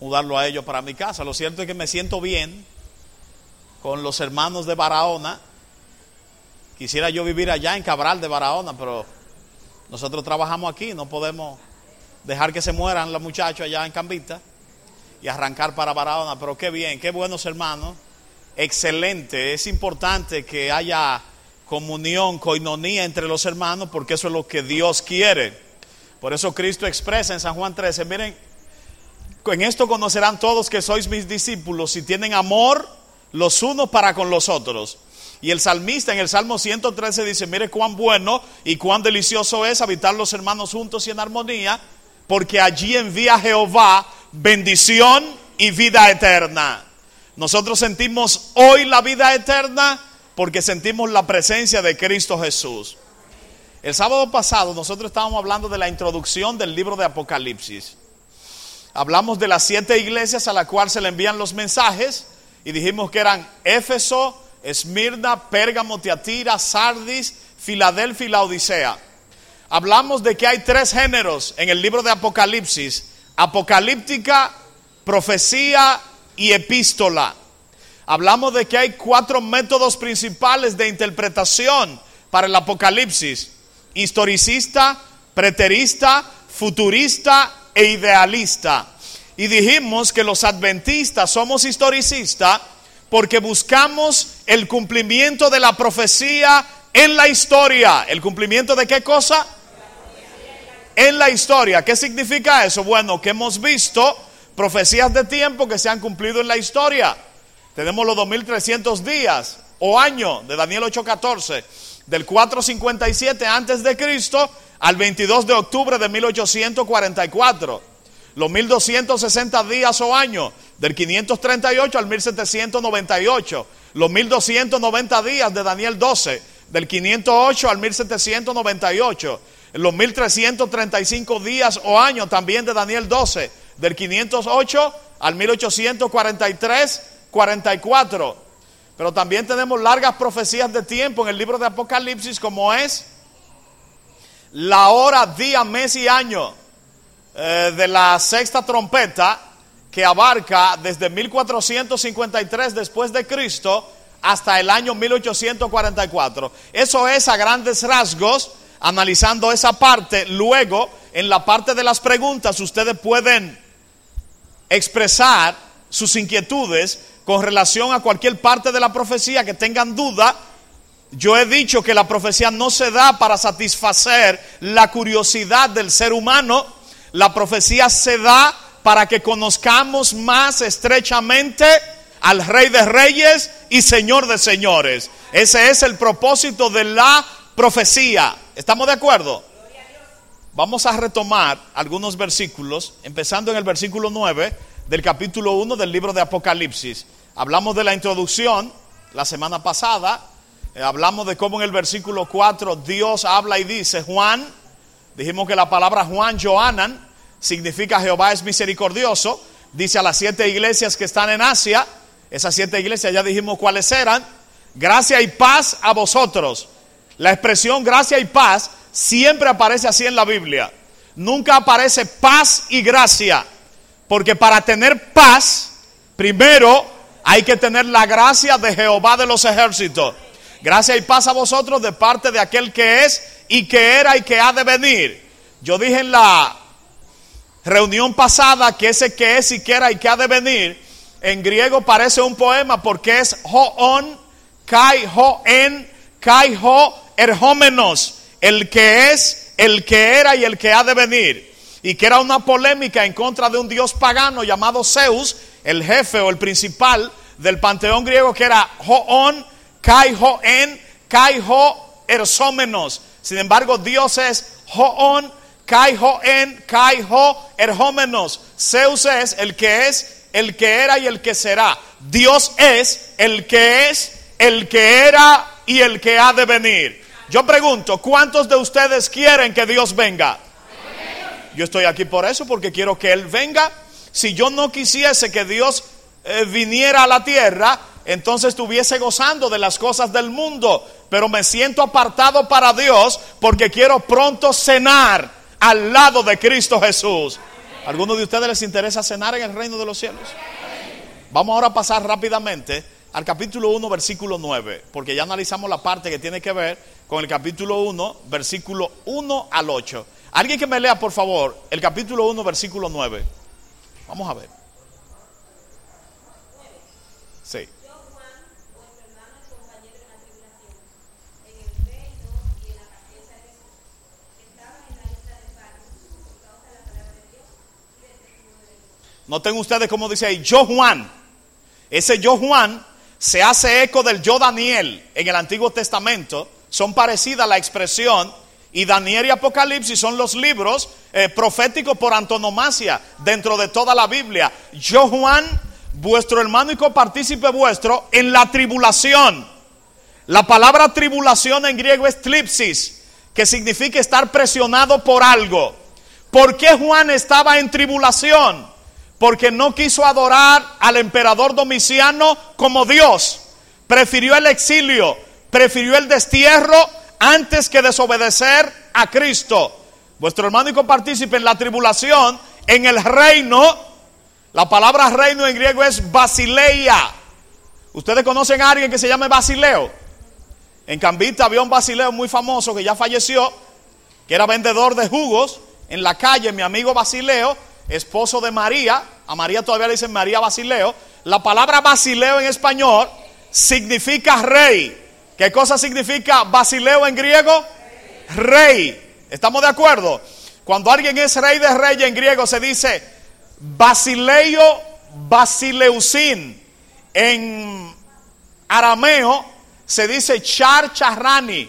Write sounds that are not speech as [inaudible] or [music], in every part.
mudarlo a ellos para mi casa. Lo cierto es que me siento bien con los hermanos de Barahona. Quisiera yo vivir allá en Cabral de Barahona, pero nosotros trabajamos aquí, no podemos dejar que se mueran los muchachos allá en Cambita y arrancar para Barahona. Pero qué bien, qué buenos hermanos. Excelente, es importante que haya comunión, coinonía entre los hermanos, porque eso es lo que Dios quiere. Por eso Cristo expresa en San Juan 13, miren, en esto conocerán todos que sois mis discípulos si tienen amor los unos para con los otros. Y el salmista en el Salmo 113 dice, mire cuán bueno y cuán delicioso es habitar los hermanos juntos y en armonía, porque allí envía Jehová bendición y vida eterna. Nosotros sentimos hoy la vida eterna porque sentimos la presencia de Cristo Jesús. El sábado pasado nosotros estábamos hablando de la introducción del libro de Apocalipsis. Hablamos de las siete iglesias a las cuales se le envían los mensajes y dijimos que eran Éfeso, Esmirna, Pérgamo, Tiatira, Sardis, Filadelfia y la Odisea. Hablamos de que hay tres géneros en el libro de Apocalipsis, apocalíptica, profecía y epístola. Hablamos de que hay cuatro métodos principales de interpretación para el Apocalipsis. Historicista, preterista, futurista e idealista. Y dijimos que los adventistas somos historicistas porque buscamos el cumplimiento de la profecía en la historia. ¿El cumplimiento de qué cosa? En la historia. ¿Qué significa eso? Bueno, que hemos visto profecías de tiempo que se han cumplido en la historia. Tenemos los 2300 días o años de Daniel 8:14, del 457 antes de Cristo al 22 de octubre de 1844. Los 1260 días o años del 538 al 1798. Los 1290 días de Daniel 12 del 508 al 1798. Los 1335 días o años también de Daniel 12 del 508 al 1843, 44. Pero también tenemos largas profecías de tiempo en el libro de Apocalipsis como es la hora, día, mes y año eh, de la sexta trompeta que abarca desde 1453 después de Cristo hasta el año 1844. Eso es a grandes rasgos, analizando esa parte. Luego, en la parte de las preguntas, ustedes pueden expresar sus inquietudes con relación a cualquier parte de la profecía que tengan duda yo he dicho que la profecía no se da para satisfacer la curiosidad del ser humano. La profecía se da para que conozcamos más estrechamente al Rey de Reyes y Señor de Señores. Ese es el propósito de la profecía. ¿Estamos de acuerdo? Vamos a retomar algunos versículos, empezando en el versículo 9 del capítulo 1 del libro de Apocalipsis. Hablamos de la introducción la semana pasada, hablamos de cómo en el versículo 4 Dios habla y dice, Juan, dijimos que la palabra Juan, Joanan, significa Jehová es misericordioso, dice a las siete iglesias que están en Asia, esas siete iglesias ya dijimos cuáles eran, gracia y paz a vosotros. La expresión gracia y paz siempre aparece así en la Biblia. Nunca aparece paz y gracia, porque para tener paz, primero hay que tener la gracia de Jehová de los ejércitos. Gracia y paz a vosotros de parte de aquel que es y que era y que ha de venir. Yo dije en la reunión pasada que ese que es y que era y que ha de venir, en griego parece un poema porque es hoon, kai en, kai ho erhómenos, el que es, el que era y el que ha de venir. Y que era una polémica en contra de un dios pagano llamado Zeus, el jefe o el principal del panteón griego que era hoon, Kaiho en, Kaiho ersómenos. Sin embargo, Dios es Hoon, Kaiho en, Kaiho erhómenos. Zeus es el que es, el que era y el que será. Dios es el que es, el que era y el que ha de venir. Yo pregunto, ¿cuántos de ustedes quieren que Dios venga? Yo estoy aquí por eso, porque quiero que Él venga. Si yo no quisiese que Dios eh, viniera a la tierra, entonces estuviese gozando de las cosas del mundo. Pero me siento apartado para Dios porque quiero pronto cenar al lado de Cristo Jesús. ¿Alguno de ustedes les interesa cenar en el reino de los cielos? Vamos ahora a pasar rápidamente al capítulo 1, versículo 9, porque ya analizamos la parte que tiene que ver con el capítulo 1, versículo 1 al 8. Alguien que me lea, por favor, el capítulo 1, versículo 9. Vamos a ver. Sí. Noten ustedes cómo dice ahí, yo Juan. Ese yo Juan se hace eco del yo Daniel en el Antiguo Testamento. Son parecidas la expresión. Y Daniel y Apocalipsis son los libros eh, proféticos por antonomasia dentro de toda la Biblia. Yo Juan, vuestro hermano y copartícipe vuestro en la tribulación. La palabra tribulación en griego es tlipsis, que significa estar presionado por algo. ¿Por qué Juan estaba en tribulación? Porque no quiso adorar al emperador Domiciano como Dios. Prefirió el exilio, prefirió el destierro antes que desobedecer a Cristo. Vuestro hermano y copartícipe en la tribulación, en el reino, la palabra reino en griego es basileia. ¿Ustedes conocen a alguien que se llame Basileo? En Cambita había un Basileo muy famoso que ya falleció, que era vendedor de jugos en la calle, mi amigo Basileo esposo de María, a María todavía le dicen María Basileo, la palabra Basileo en español significa rey. ¿Qué cosa significa Basileo en griego? Rey. ¿Estamos de acuerdo? Cuando alguien es rey de reyes en griego se dice Basileo Basileusin. En arameo se dice Char Charrani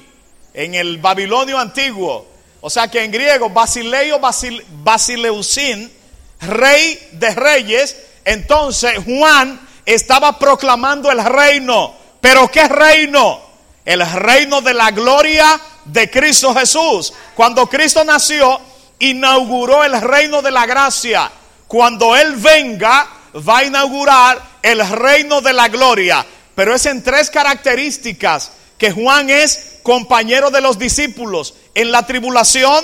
en el babilonio antiguo. O sea que en griego Basileo Basileusin rey de reyes, entonces Juan estaba proclamando el reino. ¿Pero qué reino? El reino de la gloria de Cristo Jesús. Cuando Cristo nació, inauguró el reino de la gracia. Cuando Él venga, va a inaugurar el reino de la gloria. Pero es en tres características que Juan es compañero de los discípulos. En la tribulación,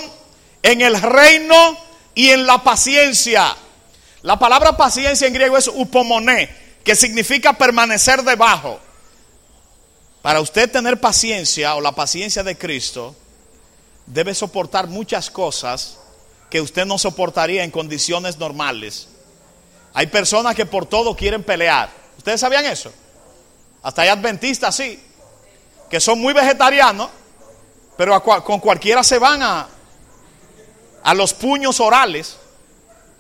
en el reino y en la paciencia. La palabra paciencia en griego es upomoné, que significa permanecer debajo. Para usted tener paciencia o la paciencia de Cristo, debe soportar muchas cosas que usted no soportaría en condiciones normales. Hay personas que por todo quieren pelear. ¿Ustedes sabían eso? Hasta hay adventistas, sí, que son muy vegetarianos, pero con cualquiera se van a, a los puños orales,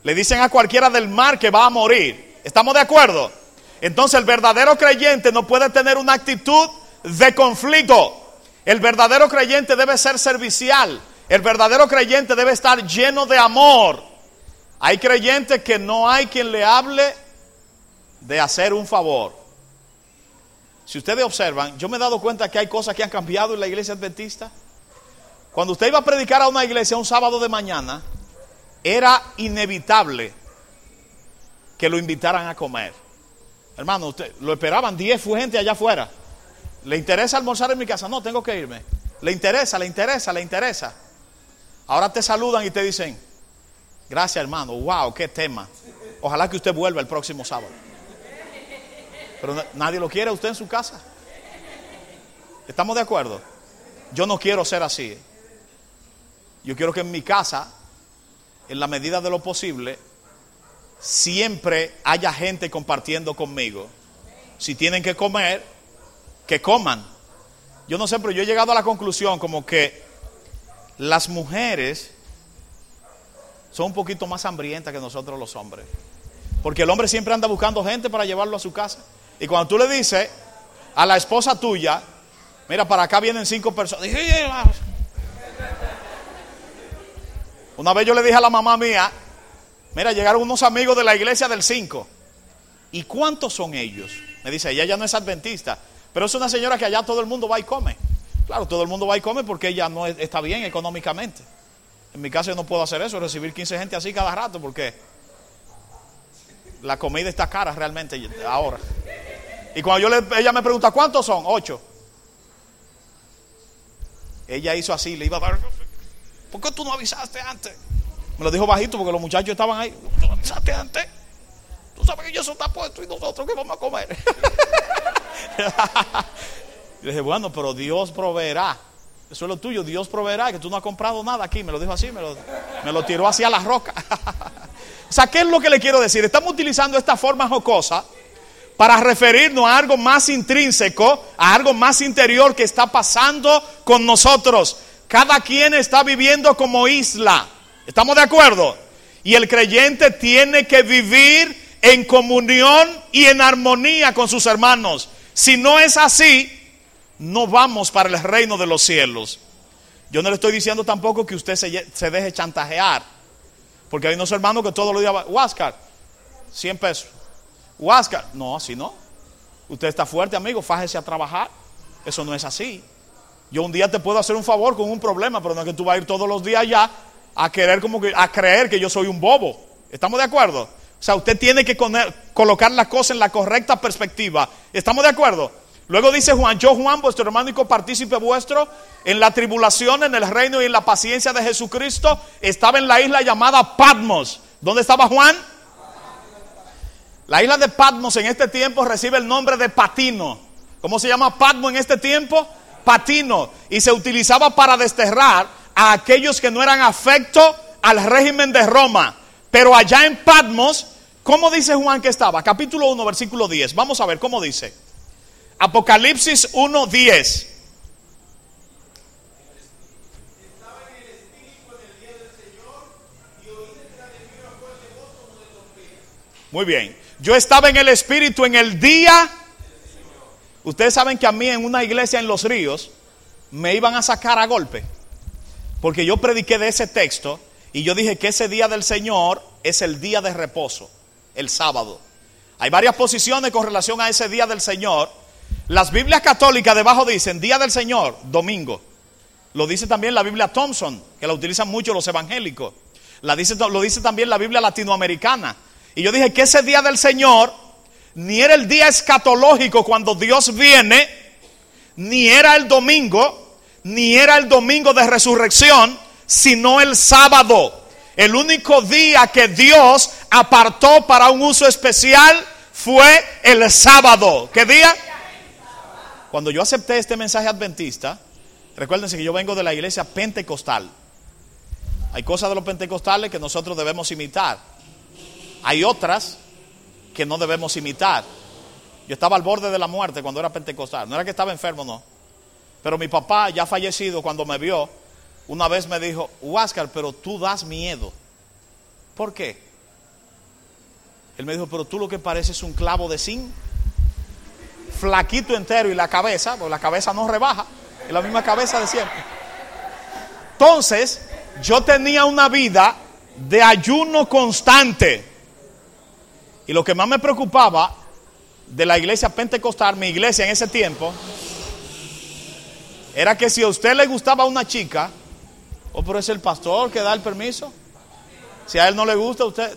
le dicen a cualquiera del mar que va a morir. ¿Estamos de acuerdo? Entonces el verdadero creyente no puede tener una actitud de conflicto. El verdadero creyente debe ser servicial. El verdadero creyente debe estar lleno de amor. Hay creyentes que no hay quien le hable de hacer un favor. Si ustedes observan, yo me he dado cuenta que hay cosas que han cambiado en la iglesia adventista. Cuando usted iba a predicar a una iglesia un sábado de mañana, era inevitable que lo invitaran a comer. Hermano, lo esperaban 10 gente allá afuera. ¿Le interesa almorzar en mi casa? No, tengo que irme. ¿Le interesa? ¿Le interesa? ¿Le interesa? Ahora te saludan y te dicen, gracias hermano, wow, qué tema. Ojalá que usted vuelva el próximo sábado. Pero nadie lo quiere usted en su casa. ¿Estamos de acuerdo? Yo no quiero ser así. Yo quiero que en mi casa, en la medida de lo posible, siempre haya gente compartiendo conmigo. Si tienen que comer, que coman. Yo no sé, pero yo he llegado a la conclusión como que las mujeres son un poquito más hambrientas que nosotros los hombres. Porque el hombre siempre anda buscando gente para llevarlo a su casa. Y cuando tú le dices a la esposa tuya, mira, para acá vienen cinco personas. Una vez yo le dije a la mamá mía, mira, llegaron unos amigos de la iglesia del 5. ¿Y cuántos son ellos? Me dice, ella ya no es adventista, pero es una señora que allá todo el mundo va y come. Claro, todo el mundo va y come porque ella no está bien económicamente. En mi caso yo no puedo hacer eso, recibir 15 gente así cada rato porque la comida está cara realmente ahora. Y cuando yo le, ella me pregunta, ¿cuántos son? Ocho. Ella hizo así, le iba a dar ¿Por qué tú no avisaste antes? Me lo dijo bajito porque los muchachos estaban ahí. antes. Tú sabes que yo eso está puesto y nosotros qué vamos a comer. [laughs] Yo dije, bueno, pero Dios proveerá. Eso es lo tuyo, Dios proveerá, que tú no has comprado nada aquí. Me lo dijo así, me lo, me lo tiró hacia la roca. [laughs] o sea, ¿qué es lo que le quiero decir? Estamos utilizando esta forma jocosa para referirnos a algo más intrínseco, a algo más interior que está pasando con nosotros. Cada quien está viviendo como isla. ¿Estamos de acuerdo? Y el creyente tiene que vivir en comunión y en armonía con sus hermanos. Si no es así, no vamos para el reino de los cielos. Yo no le estoy diciendo tampoco que usted se, deje chantajear. Porque hay unos hermanos que todos los días, Huáscar, 100 pesos. Huáscar, no, así no. Usted está fuerte, amigo, fájese a trabajar. Eso no es así. Yo un día te puedo hacer un favor con un problema, pero no es que tú vas a ir todos los días allá a querer como que, a creer que yo soy un bobo. ¿Estamos de acuerdo? O sea, usted tiene que colocar las cosas en la correcta perspectiva. ¿Estamos de acuerdo? Luego dice Juan, yo Juan, vuestro hermano y copartícipe vuestro, en la tribulación, en el reino y en la paciencia de Jesucristo, estaba en la isla llamada Patmos. ¿Dónde estaba Juan? La isla de Patmos en este tiempo recibe el nombre de Patino. ¿Cómo se llama Patmos en este tiempo? Patino. Y se utilizaba para desterrar a aquellos que no eran afectos al régimen de Roma. Pero allá en Patmos, ¿cómo dice Juan que estaba? Capítulo 1, versículo 10. Vamos a ver cómo dice. Apocalipsis 1:10. Muy bien. Yo estaba en el Espíritu en el día. Ustedes saben que a mí en una iglesia en Los Ríos me iban a sacar a golpe. Porque yo prediqué de ese texto y yo dije que ese día del Señor es el día de reposo, el sábado. Hay varias posiciones con relación a ese día del Señor. Las Biblias católicas debajo dicen Día del Señor, domingo. Lo dice también la Biblia Thompson, que la utilizan mucho los evangélicos. La dice, lo dice también la Biblia latinoamericana. Y yo dije que ese día del Señor ni era el día escatológico cuando Dios viene, ni era el domingo, ni era el domingo de resurrección, sino el sábado. El único día que Dios apartó para un uso especial fue el sábado. ¿Qué día? Cuando yo acepté este mensaje adventista, recuérdense que yo vengo de la iglesia pentecostal. Hay cosas de los pentecostales que nosotros debemos imitar. Hay otras que no debemos imitar. Yo estaba al borde de la muerte cuando era pentecostal. No era que estaba enfermo, no. Pero mi papá, ya fallecido, cuando me vio, una vez me dijo, Huáscar, pero tú das miedo. ¿Por qué? Él me dijo, pero tú lo que pareces es un clavo de zinc flaquito entero y la cabeza, porque la cabeza no rebaja, es la misma cabeza de siempre. Entonces, yo tenía una vida de ayuno constante. Y lo que más me preocupaba de la iglesia pentecostal, mi iglesia en ese tiempo, era que si a usted le gustaba una chica, o oh, pero es el pastor que da el permiso, si a él no le gusta, usted...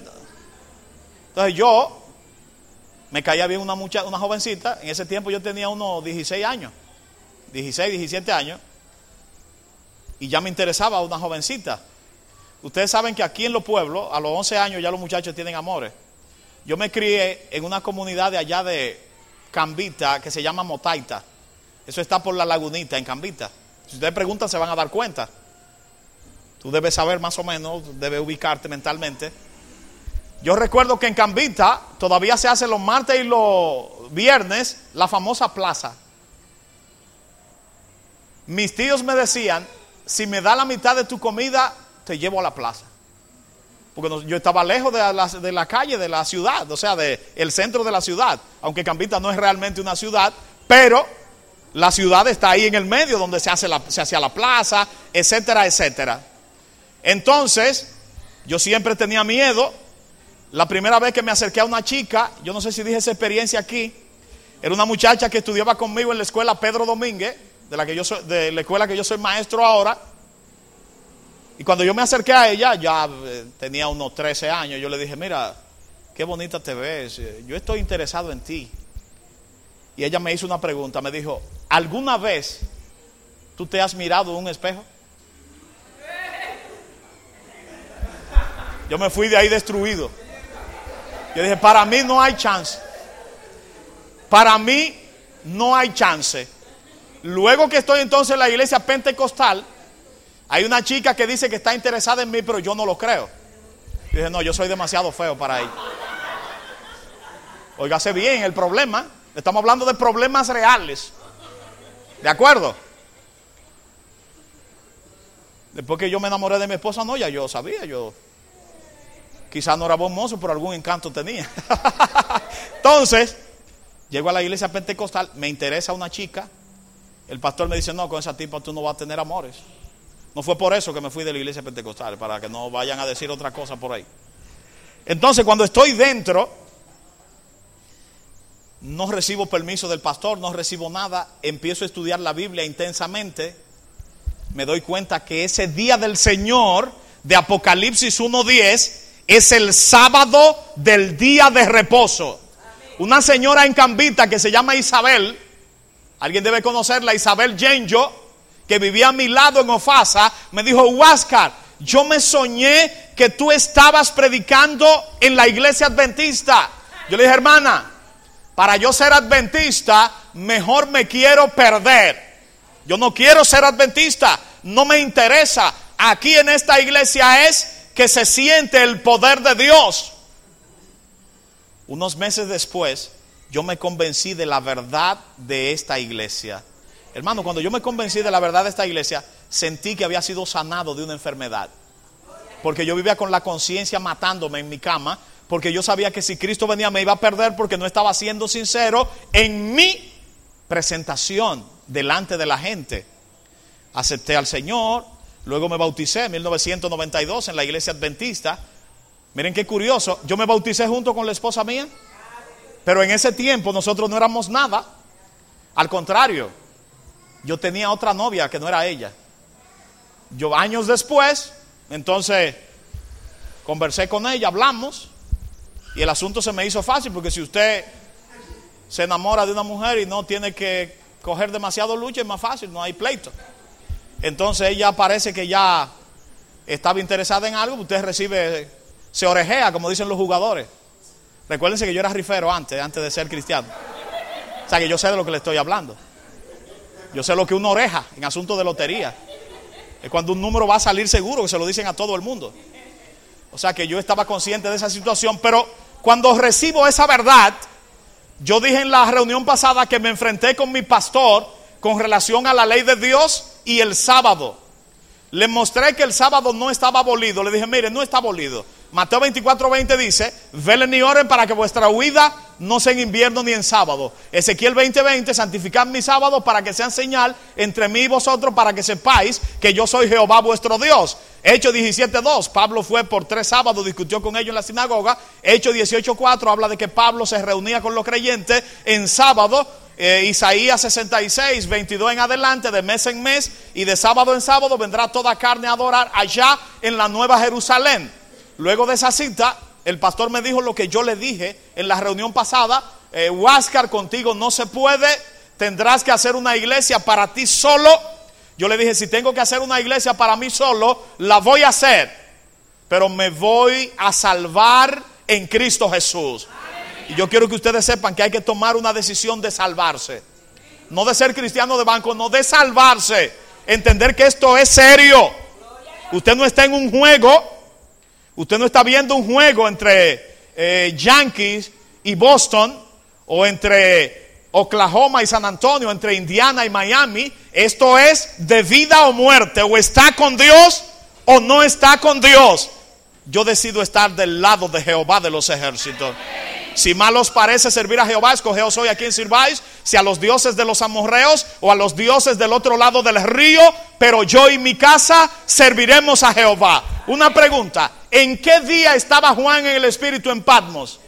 Entonces yo me caía bien una, mucha, una jovencita. En ese tiempo yo tenía unos 16 años, 16, 17 años. Y ya me interesaba una jovencita. Ustedes saben que aquí en los pueblos, a los 11 años ya los muchachos tienen amores. Yo me crié en una comunidad de allá de Cambita que se llama Motaita. Eso está por la lagunita en Cambita. Si ustedes preguntan se van a dar cuenta. Tú debes saber más o menos, debes ubicarte mentalmente. Yo recuerdo que en Cambita todavía se hace los martes y los viernes la famosa plaza. Mis tíos me decían, si me da la mitad de tu comida, te llevo a la plaza. Porque yo estaba lejos de la, de la calle, de la ciudad, o sea, del el centro de la ciudad. Aunque Cambita no es realmente una ciudad, pero la ciudad está ahí en el medio donde se, hace la, se hacía la plaza, etcétera, etcétera. Entonces, yo siempre tenía miedo la primera vez que me acerqué a una chica, yo no sé si dije esa experiencia aquí, era una muchacha que estudiaba conmigo en la escuela Pedro Domínguez, de la, que yo de la escuela que yo soy maestro ahora. Y cuando yo me acerqué a ella, ya eh, tenía unos 13 años, yo le dije, mira, qué bonita te ves, yo estoy interesado en ti. Y ella me hizo una pregunta, me dijo, ¿alguna vez tú te has mirado un espejo? Yo me fui de ahí destruido. Yo dije, para mí no hay chance. Para mí no hay chance. Luego que estoy entonces en la iglesia pentecostal, hay una chica que dice que está interesada en mí, pero yo no lo creo. Dije, no, yo soy demasiado feo para ella. Óigase bien el problema. Estamos hablando de problemas reales. ¿De acuerdo? Después que yo me enamoré de mi esposa, no, ya yo sabía, yo quizás no era buen mozo, pero algún encanto tenía. [laughs] Entonces, llego a la iglesia pentecostal, me interesa una chica, el pastor me dice, no, con esa tipa tú no vas a tener amores. No fue por eso que me fui de la iglesia pentecostal, para que no vayan a decir otra cosa por ahí. Entonces, cuando estoy dentro, no recibo permiso del pastor, no recibo nada, empiezo a estudiar la Biblia intensamente, me doy cuenta que ese día del Señor de Apocalipsis 1.10 es el sábado del día de reposo. Una señora en Cambita que se llama Isabel, alguien debe conocerla, Isabel Genjo, que vivía a mi lado en Ofasa, me dijo, Huáscar, yo me soñé que tú estabas predicando en la iglesia adventista. Yo le dije, hermana, para yo ser adventista, mejor me quiero perder. Yo no quiero ser adventista, no me interesa. Aquí en esta iglesia es que se siente el poder de Dios. Unos meses después, yo me convencí de la verdad de esta iglesia. Hermano, cuando yo me convencí de la verdad de esta iglesia, sentí que había sido sanado de una enfermedad. Porque yo vivía con la conciencia matándome en mi cama, porque yo sabía que si Cristo venía me iba a perder porque no estaba siendo sincero en mi presentación delante de la gente. Acepté al Señor, luego me bauticé en 1992 en la iglesia adventista. Miren qué curioso, yo me bauticé junto con la esposa mía, pero en ese tiempo nosotros no éramos nada. Al contrario, yo tenía otra novia que no era ella. Yo años después, entonces conversé con ella, hablamos, y el asunto se me hizo fácil, porque si usted se enamora de una mujer y no tiene que coger demasiado lucha es más fácil, no hay pleito. Entonces ella parece que ya estaba interesada en algo, usted recibe, se orejea, como dicen los jugadores. Recuérdense que yo era rifero antes, antes de ser cristiano. O sea que yo sé de lo que le estoy hablando. Yo sé lo que uno oreja en asuntos de lotería. Es cuando un número va a salir seguro, que se lo dicen a todo el mundo. O sea que yo estaba consciente de esa situación, pero cuando recibo esa verdad, yo dije en la reunión pasada que me enfrenté con mi pastor con relación a la ley de Dios y el sábado. Le mostré que el sábado no estaba abolido. Le dije, mire, no está abolido. Mateo 24, 20 dice, velen y oren para que vuestra huida no sea en invierno ni en sábado. Ezequiel 20, 20, santificad mi sábado para que sean señal entre mí y vosotros para que sepáis que yo soy Jehová vuestro Dios. Hechos 17, 2, Pablo fue por tres sábados, discutió con ellos en la sinagoga. Hechos 18, 4, habla de que Pablo se reunía con los creyentes en sábado eh, Isaías 66, 22 en adelante, de mes en mes y de sábado en sábado vendrá toda carne a adorar allá en la Nueva Jerusalén. Luego de esa cita, el pastor me dijo lo que yo le dije en la reunión pasada, eh, Huáscar, contigo no se puede, tendrás que hacer una iglesia para ti solo. Yo le dije, si tengo que hacer una iglesia para mí solo, la voy a hacer, pero me voy a salvar en Cristo Jesús. Y yo quiero que ustedes sepan que hay que tomar una decisión de salvarse. No de ser cristiano de banco, no de salvarse. Entender que esto es serio. Usted no está en un juego. Usted no está viendo un juego entre eh, Yankees y Boston o entre Oklahoma y San Antonio, entre Indiana y Miami. Esto es de vida o muerte. O está con Dios o no está con Dios. Yo decido estar del lado de Jehová de los ejércitos. Si mal os parece servir a Jehová, escogeos hoy a quien sirváis, si a los dioses de los amorreos o a los dioses del otro lado del río, pero yo y mi casa serviremos a Jehová. Una pregunta, ¿en qué día estaba Juan en el Espíritu en Patmos?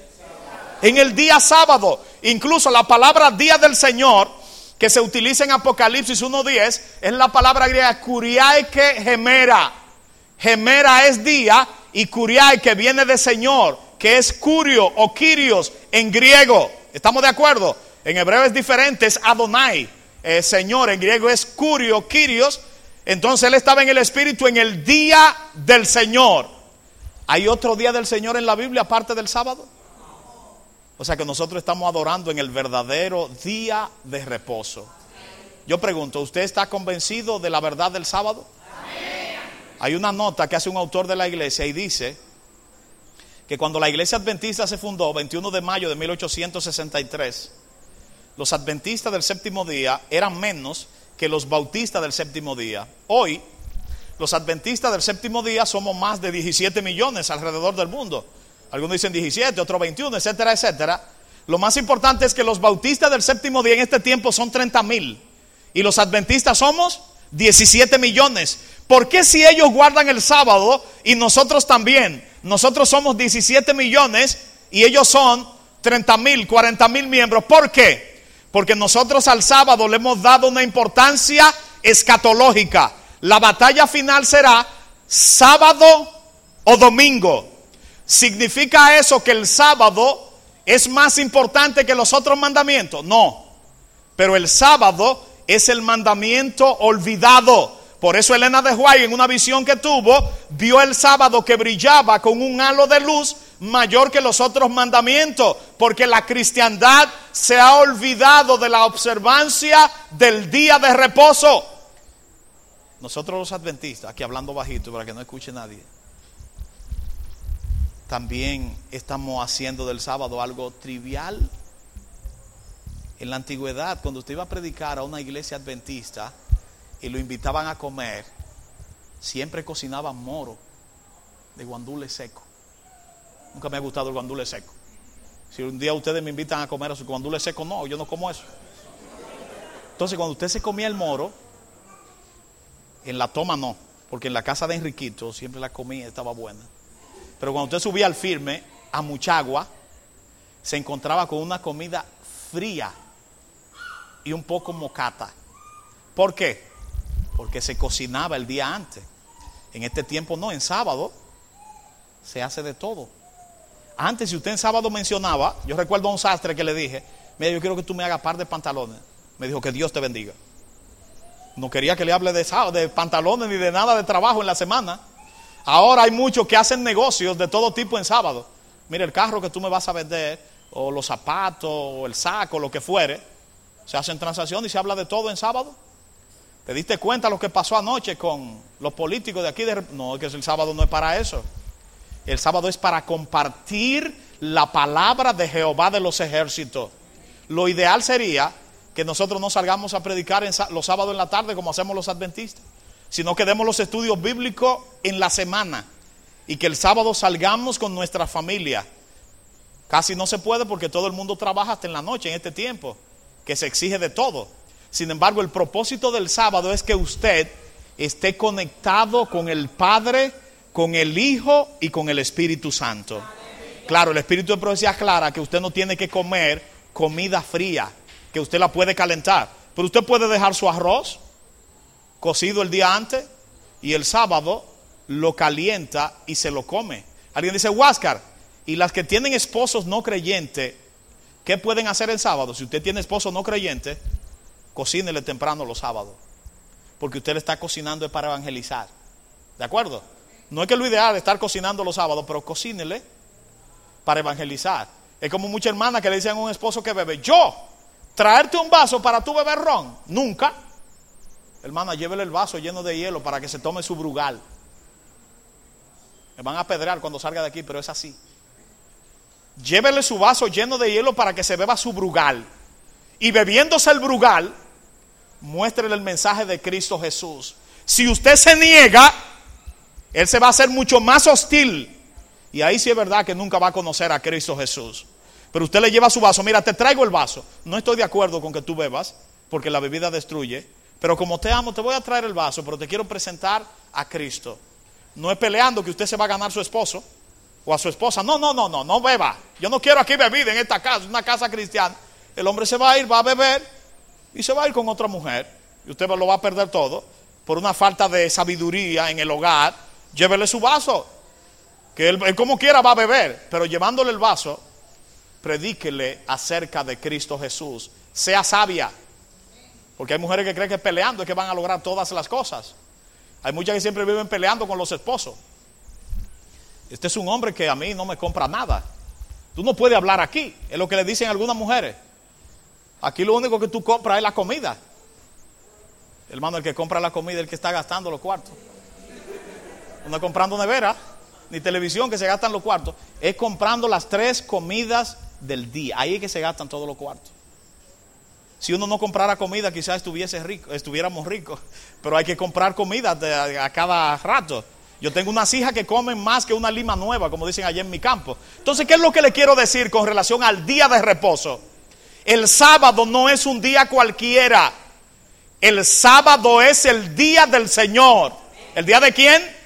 En el día sábado, incluso la palabra día del Señor que se utiliza en Apocalipsis 1.10 es la palabra griega kuriaike gemera. Gemera es día y kuriaike viene de Señor que es curio o Kyrios en griego. ¿Estamos de acuerdo? En hebreo es diferente, es Adonai, eh, Señor, en griego es curio, Kyrios. Entonces él estaba en el Espíritu en el día del Señor. ¿Hay otro día del Señor en la Biblia aparte del sábado? O sea que nosotros estamos adorando en el verdadero día de reposo. Yo pregunto, ¿usted está convencido de la verdad del sábado? Hay una nota que hace un autor de la iglesia y dice que cuando la iglesia adventista se fundó, 21 de mayo de 1863, los adventistas del séptimo día eran menos que los bautistas del séptimo día. Hoy, los adventistas del séptimo día somos más de 17 millones alrededor del mundo. Algunos dicen 17, otros 21, etcétera, etcétera. Lo más importante es que los bautistas del séptimo día en este tiempo son 30 mil. Y los adventistas somos 17 millones. ¿Por qué si ellos guardan el sábado y nosotros también? Nosotros somos 17 millones y ellos son 30 mil, 40 mil miembros. ¿Por qué? Porque nosotros al sábado le hemos dado una importancia escatológica. La batalla final será sábado o domingo. ¿Significa eso que el sábado es más importante que los otros mandamientos? No. Pero el sábado es el mandamiento olvidado. Por eso Elena de Huay en una visión que tuvo vio el sábado que brillaba con un halo de luz mayor que los otros mandamientos, porque la cristiandad se ha olvidado de la observancia del día de reposo. Nosotros los adventistas, aquí hablando bajito para que no escuche nadie, también estamos haciendo del sábado algo trivial en la antigüedad, cuando usted iba a predicar a una iglesia adventista y lo invitaban a comer, siempre cocinaban moro de guandule seco. Nunca me ha gustado el guandule seco. Si un día ustedes me invitan a comer a su guandule seco, no, yo no como eso. Entonces, cuando usted se comía el moro, en la toma no, porque en la casa de Enriquito siempre la comida estaba buena. Pero cuando usted subía al firme, a Muchagua, se encontraba con una comida fría y un poco mocata. ¿Por qué? Porque se cocinaba el día antes. En este tiempo no, en sábado se hace de todo. Antes, si usted en sábado mencionaba, yo recuerdo a un sastre que le dije, mira, yo quiero que tú me hagas par de pantalones. Me dijo que Dios te bendiga. No quería que le hable de, de pantalones ni de nada de trabajo en la semana. Ahora hay muchos que hacen negocios de todo tipo en sábado. Mira, el carro que tú me vas a vender, o los zapatos, o el saco, lo que fuere, se hacen transacciones y se habla de todo en sábado. ¿Te diste cuenta lo que pasó anoche con los políticos de aquí? De... No, que el sábado no es para eso. El sábado es para compartir la palabra de Jehová de los ejércitos. Lo ideal sería que nosotros no salgamos a predicar en los sábados en la tarde como hacemos los adventistas, sino que demos los estudios bíblicos en la semana y que el sábado salgamos con nuestra familia. Casi no se puede porque todo el mundo trabaja hasta en la noche en este tiempo que se exige de todo. Sin embargo, el propósito del sábado es que usted esté conectado con el Padre, con el Hijo y con el Espíritu Santo. Claro, el Espíritu de profecía clara que usted no tiene que comer comida fría, que usted la puede calentar. Pero usted puede dejar su arroz cocido el día antes y el sábado lo calienta y se lo come. Alguien dice, Huáscar, y las que tienen esposos no creyentes ¿Qué pueden hacer el sábado? Si usted tiene esposo no creyente, cocínele temprano los sábados. Porque usted le está cocinando para evangelizar. ¿De acuerdo? No es que lo ideal es estar cocinando los sábados, pero cocínele para evangelizar. Es como mucha hermana que le dicen a un esposo que bebe, yo, traerte un vaso para tu beber ron. Nunca. Hermana, llévele el vaso lleno de hielo para que se tome su brugal. Me van a pedrear cuando salga de aquí, pero es así. Llévele su vaso lleno de hielo para que se beba su brugal. Y bebiéndose el brugal, muéstrele el mensaje de Cristo Jesús. Si usted se niega, Él se va a hacer mucho más hostil. Y ahí sí es verdad que nunca va a conocer a Cristo Jesús. Pero usted le lleva su vaso, mira, te traigo el vaso. No estoy de acuerdo con que tú bebas, porque la bebida destruye. Pero como te amo, te voy a traer el vaso, pero te quiero presentar a Cristo. No es peleando que usted se va a ganar su esposo o a su esposa, no, no, no, no, no beba. Yo no quiero aquí bebida en esta casa, una casa cristiana. El hombre se va a ir, va a beber y se va a ir con otra mujer. Y usted lo va a perder todo por una falta de sabiduría en el hogar. Llévele su vaso, que él, como quiera va a beber, pero llevándole el vaso, predíquele acerca de Cristo Jesús. Sea sabia, porque hay mujeres que creen que peleando es que van a lograr todas las cosas. Hay muchas que siempre viven peleando con los esposos. Este es un hombre que a mí no me compra nada. Tú no puedes hablar aquí, es lo que le dicen algunas mujeres. Aquí lo único que tú compras es la comida. Hermano, el que compra la comida es el que está gastando los cuartos. No comprando nevera, ni televisión que se gastan los cuartos. Es comprando las tres comidas del día. Ahí es que se gastan todos los cuartos. Si uno no comprara comida, quizás estuviese estuviéramos ricos. [laughs] Pero hay que comprar comida a cada rato. Yo tengo unas hijas que comen más que una lima nueva, como dicen allá en mi campo. Entonces, ¿qué es lo que le quiero decir con relación al día de reposo? El sábado no es un día cualquiera. El sábado es el día del Señor. ¿El día de quién?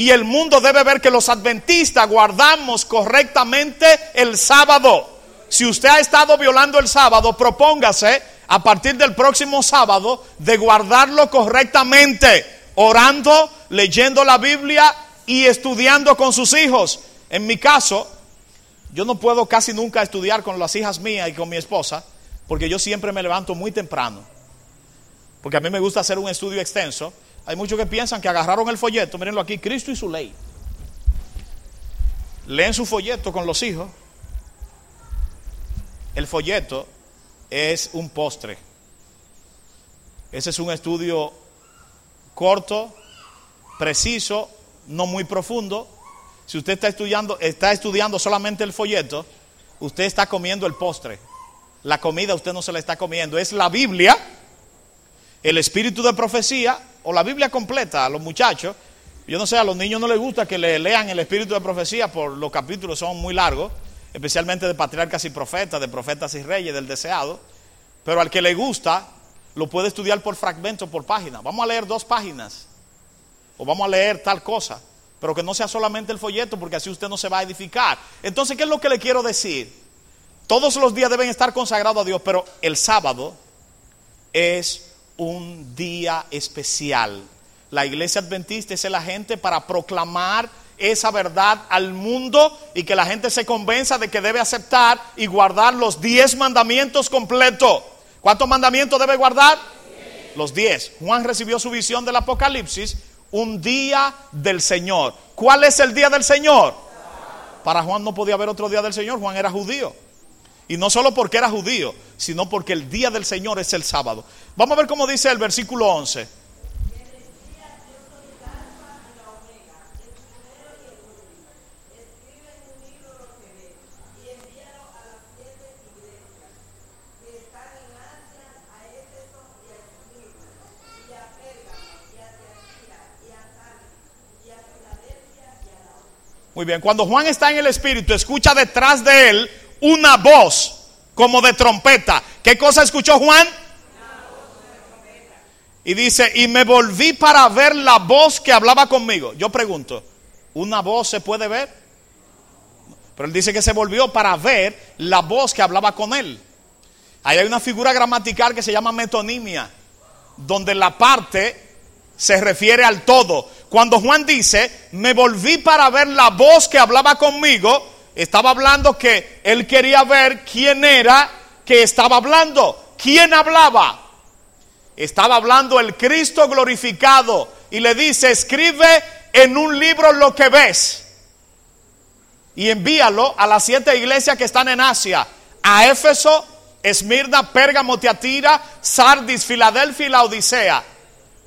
Y el mundo debe ver que los adventistas guardamos correctamente el sábado. Si usted ha estado violando el sábado, propóngase a partir del próximo sábado de guardarlo correctamente orando, leyendo la Biblia y estudiando con sus hijos. En mi caso, yo no puedo casi nunca estudiar con las hijas mías y con mi esposa, porque yo siempre me levanto muy temprano. Porque a mí me gusta hacer un estudio extenso. Hay muchos que piensan que agarraron el folleto, mirenlo aquí, Cristo y su ley. Leen su folleto con los hijos. El folleto es un postre. Ese es un estudio corto, preciso, no muy profundo. Si usted está estudiando, está estudiando solamente el folleto, usted está comiendo el postre. La comida usted no se la está comiendo, es la Biblia, el espíritu de profecía o la Biblia completa a los muchachos. Yo no sé, a los niños no les gusta que le lean el espíritu de profecía por los capítulos son muy largos, especialmente de patriarcas y profetas, de profetas y reyes, del deseado. Pero al que le gusta, lo puede estudiar por fragmento, por página. Vamos a leer dos páginas. O vamos a leer tal cosa. Pero que no sea solamente el folleto, porque así usted no se va a edificar. Entonces, ¿qué es lo que le quiero decir? Todos los días deben estar consagrados a Dios, pero el sábado es un día especial. La iglesia adventista es la gente para proclamar esa verdad al mundo y que la gente se convenza de que debe aceptar y guardar los diez mandamientos completos. ¿Cuántos mandamientos debe guardar? Los diez. Juan recibió su visión del Apocalipsis, un día del Señor. ¿Cuál es el día del Señor? Para Juan no podía haber otro día del Señor, Juan era judío. Y no solo porque era judío, sino porque el día del Señor es el sábado. Vamos a ver cómo dice el versículo 11. Muy bien, cuando Juan está en el Espíritu, escucha detrás de él una voz como de trompeta. ¿Qué cosa escuchó Juan? Y dice, y me volví para ver la voz que hablaba conmigo. Yo pregunto, ¿una voz se puede ver? Pero él dice que se volvió para ver la voz que hablaba con él. Ahí hay una figura gramatical que se llama metonimia, donde la parte se refiere al todo. Cuando Juan dice, me volví para ver la voz que hablaba conmigo, estaba hablando que él quería ver quién era que estaba hablando. ¿Quién hablaba? Estaba hablando el Cristo glorificado y le dice, escribe en un libro lo que ves y envíalo a las siete iglesias que están en Asia, a Éfeso, Esmirna, Pérgamo, Teatira, Sardis, Filadelfia y la Odisea.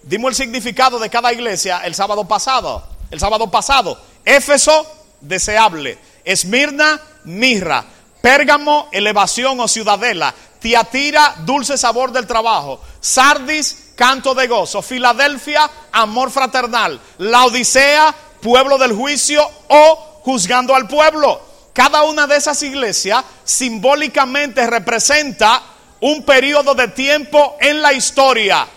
Dimos el significado de cada iglesia el sábado pasado. El sábado pasado. Éfeso, deseable. Esmirna, mirra. Pérgamo, elevación o ciudadela. Tiatira, dulce sabor del trabajo. Sardis, canto de gozo. Filadelfia, amor fraternal. La Odisea, pueblo del juicio o juzgando al pueblo. Cada una de esas iglesias simbólicamente representa un periodo de tiempo en la historia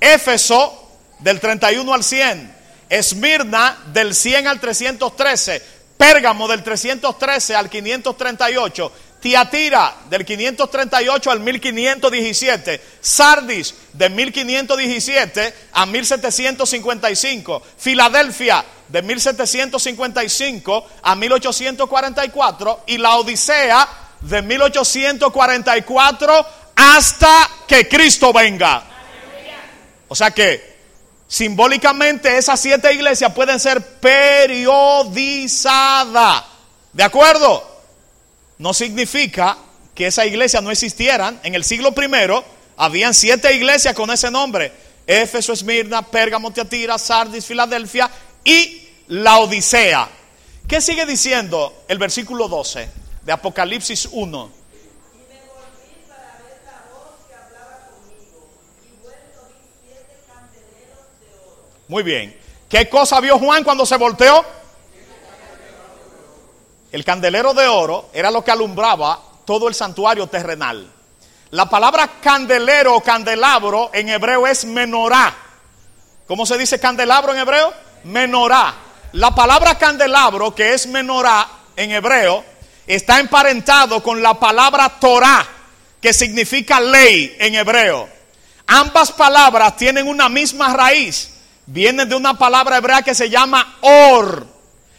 Éfeso del 31 al 100, Esmirna del 100 al 313, Pérgamo del 313 al 538, Tiatira del 538 al 1517, Sardis de 1517 a 1755, Filadelfia de 1755 a 1844 y la Odisea de 1844 hasta que Cristo venga. O sea que Simbólicamente esas siete iglesias pueden ser periodizadas. ¿De acuerdo? No significa que esas iglesias no existieran. En el siglo primero habían siete iglesias con ese nombre. Éfeso, Esmirna, Pérgamo, Teatira, Sardis, Filadelfia y la Odisea. ¿Qué sigue diciendo el versículo 12 de Apocalipsis 1? Muy bien. ¿Qué cosa vio Juan cuando se volteó? El candelero de oro era lo que alumbraba todo el santuario terrenal. La palabra candelero o candelabro en hebreo es menorá. ¿Cómo se dice candelabro en hebreo? Menorá. La palabra candelabro, que es menorá en hebreo, está emparentado con la palabra Torah, que significa ley en hebreo. Ambas palabras tienen una misma raíz viene de una palabra hebrea que se llama or.